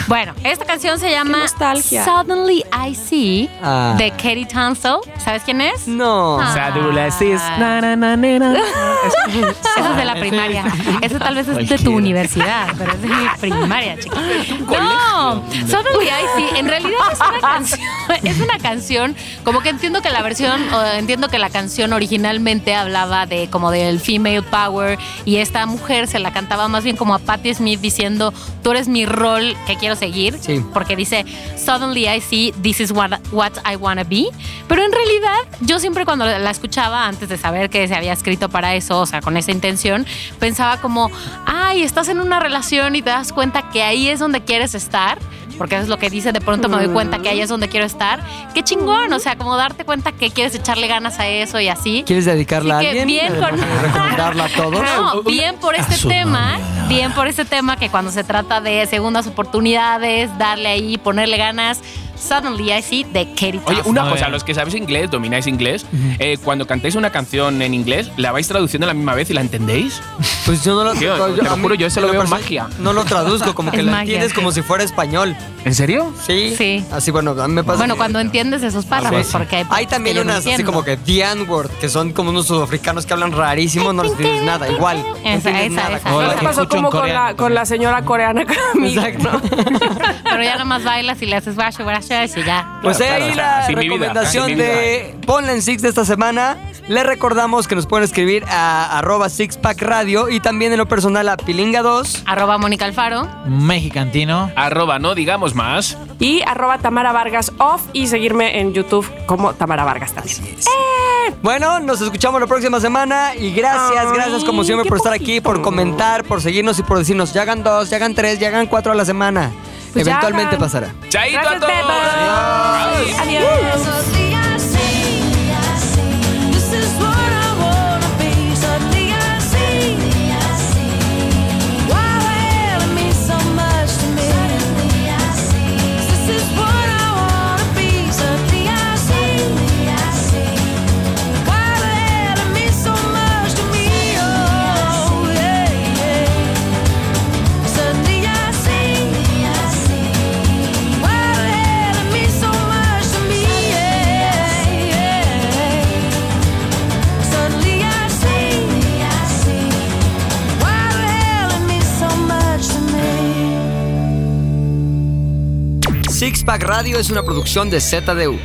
Bueno, esta canción se llama nostalgia. Suddenly I See Ah. de Katie Tunstall. ¿Sabes quién es? No. Ah. Sadulasis. Ay. Na, na, na, na, na, Eso es de la primaria. Eso tal vez es de tu universidad, pero es de mi primaria, chicos. No, Suddenly I See, en realidad es una canción, es una canción, como que entiendo que la versión, o entiendo que la canción originalmente hablaba de como del female power y esta mujer se la cantaba más bien como a Patti Smith diciendo, tú eres mi rol que quiero seguir, Sí. porque dice, Suddenly I See, this is what, what I wanna be, pero en realidad yo siempre cuando la escuchaba, antes de saber que se había escrito para eso, o sea, con esa intención, pensaba como, ay, estás en una relación y te das cuenta que ahí es donde quieres estar, porque eso es lo que dice, de pronto me doy cuenta que ahí es donde quiero estar. Qué chingón, o sea, como darte cuenta que quieres echarle ganas a eso y así. ¿Quieres dedicarla Así a alguien? bien con- ¿Recomendarla a <laughs> todos? No, bien por este tema, bien por este tema que cuando se trata de segundas oportunidades, darle ahí, ponerle ganas, Suddenly I See de Katie Oye, una cosa, los que sabéis inglés, domináis inglés, eh, cuando cantáis una canción en inglés, ¿la vais traduciendo a la misma vez y la entendéis? Pues yo no lo Tío, yo- te lo juro, yo eso lo veo magia. No lo traduzco, como <laughs> que Es lo magia, entiendes sí. como si fuera español. ¿En serio? Sí. Sí. Así, bueno, a mí me pasa. Bueno, cuando entiendes esos párrafos, porque hay, Hay también no unas así entiendo. como que The N-word, que son como unos sudafricanos que hablan rarísimo, no les entiendes nada, igual. no Esa, entiendes esa, nada. esa. como Hola, ¿Qué la que pasó como con la, con la señora coreana conmigo? Exacto. <laughs> Pero ya nada más bailas y le haces guacho, guacho y ya. Pues Claro, ahí claro, o sea, la así vida, recomendación así de Ponla en Six de esta semana. Les recordamos que nos pueden escribir a arroba Sixpack Radio y también en lo personal a Pilinga2. Arroba Mónica Alfaro. Mexicantino. Arroba, no digamos más. Y arroba Tamara Vargas off y seguirme en YouTube como Tamara Vargas también. Bueno, nos escuchamos la próxima semana y gracias, Ay, gracias como siempre por estar aquí, por comentar, por seguirnos y por decirnos, ya hagan dos, ya hagan tres, ya hagan cuatro a la semana. Pues ya Eventualmente hagan. pasará. ¡Chaito a Gracias, todos! Adiós. Suddenly Sixpack Radio es una producción de ZDU.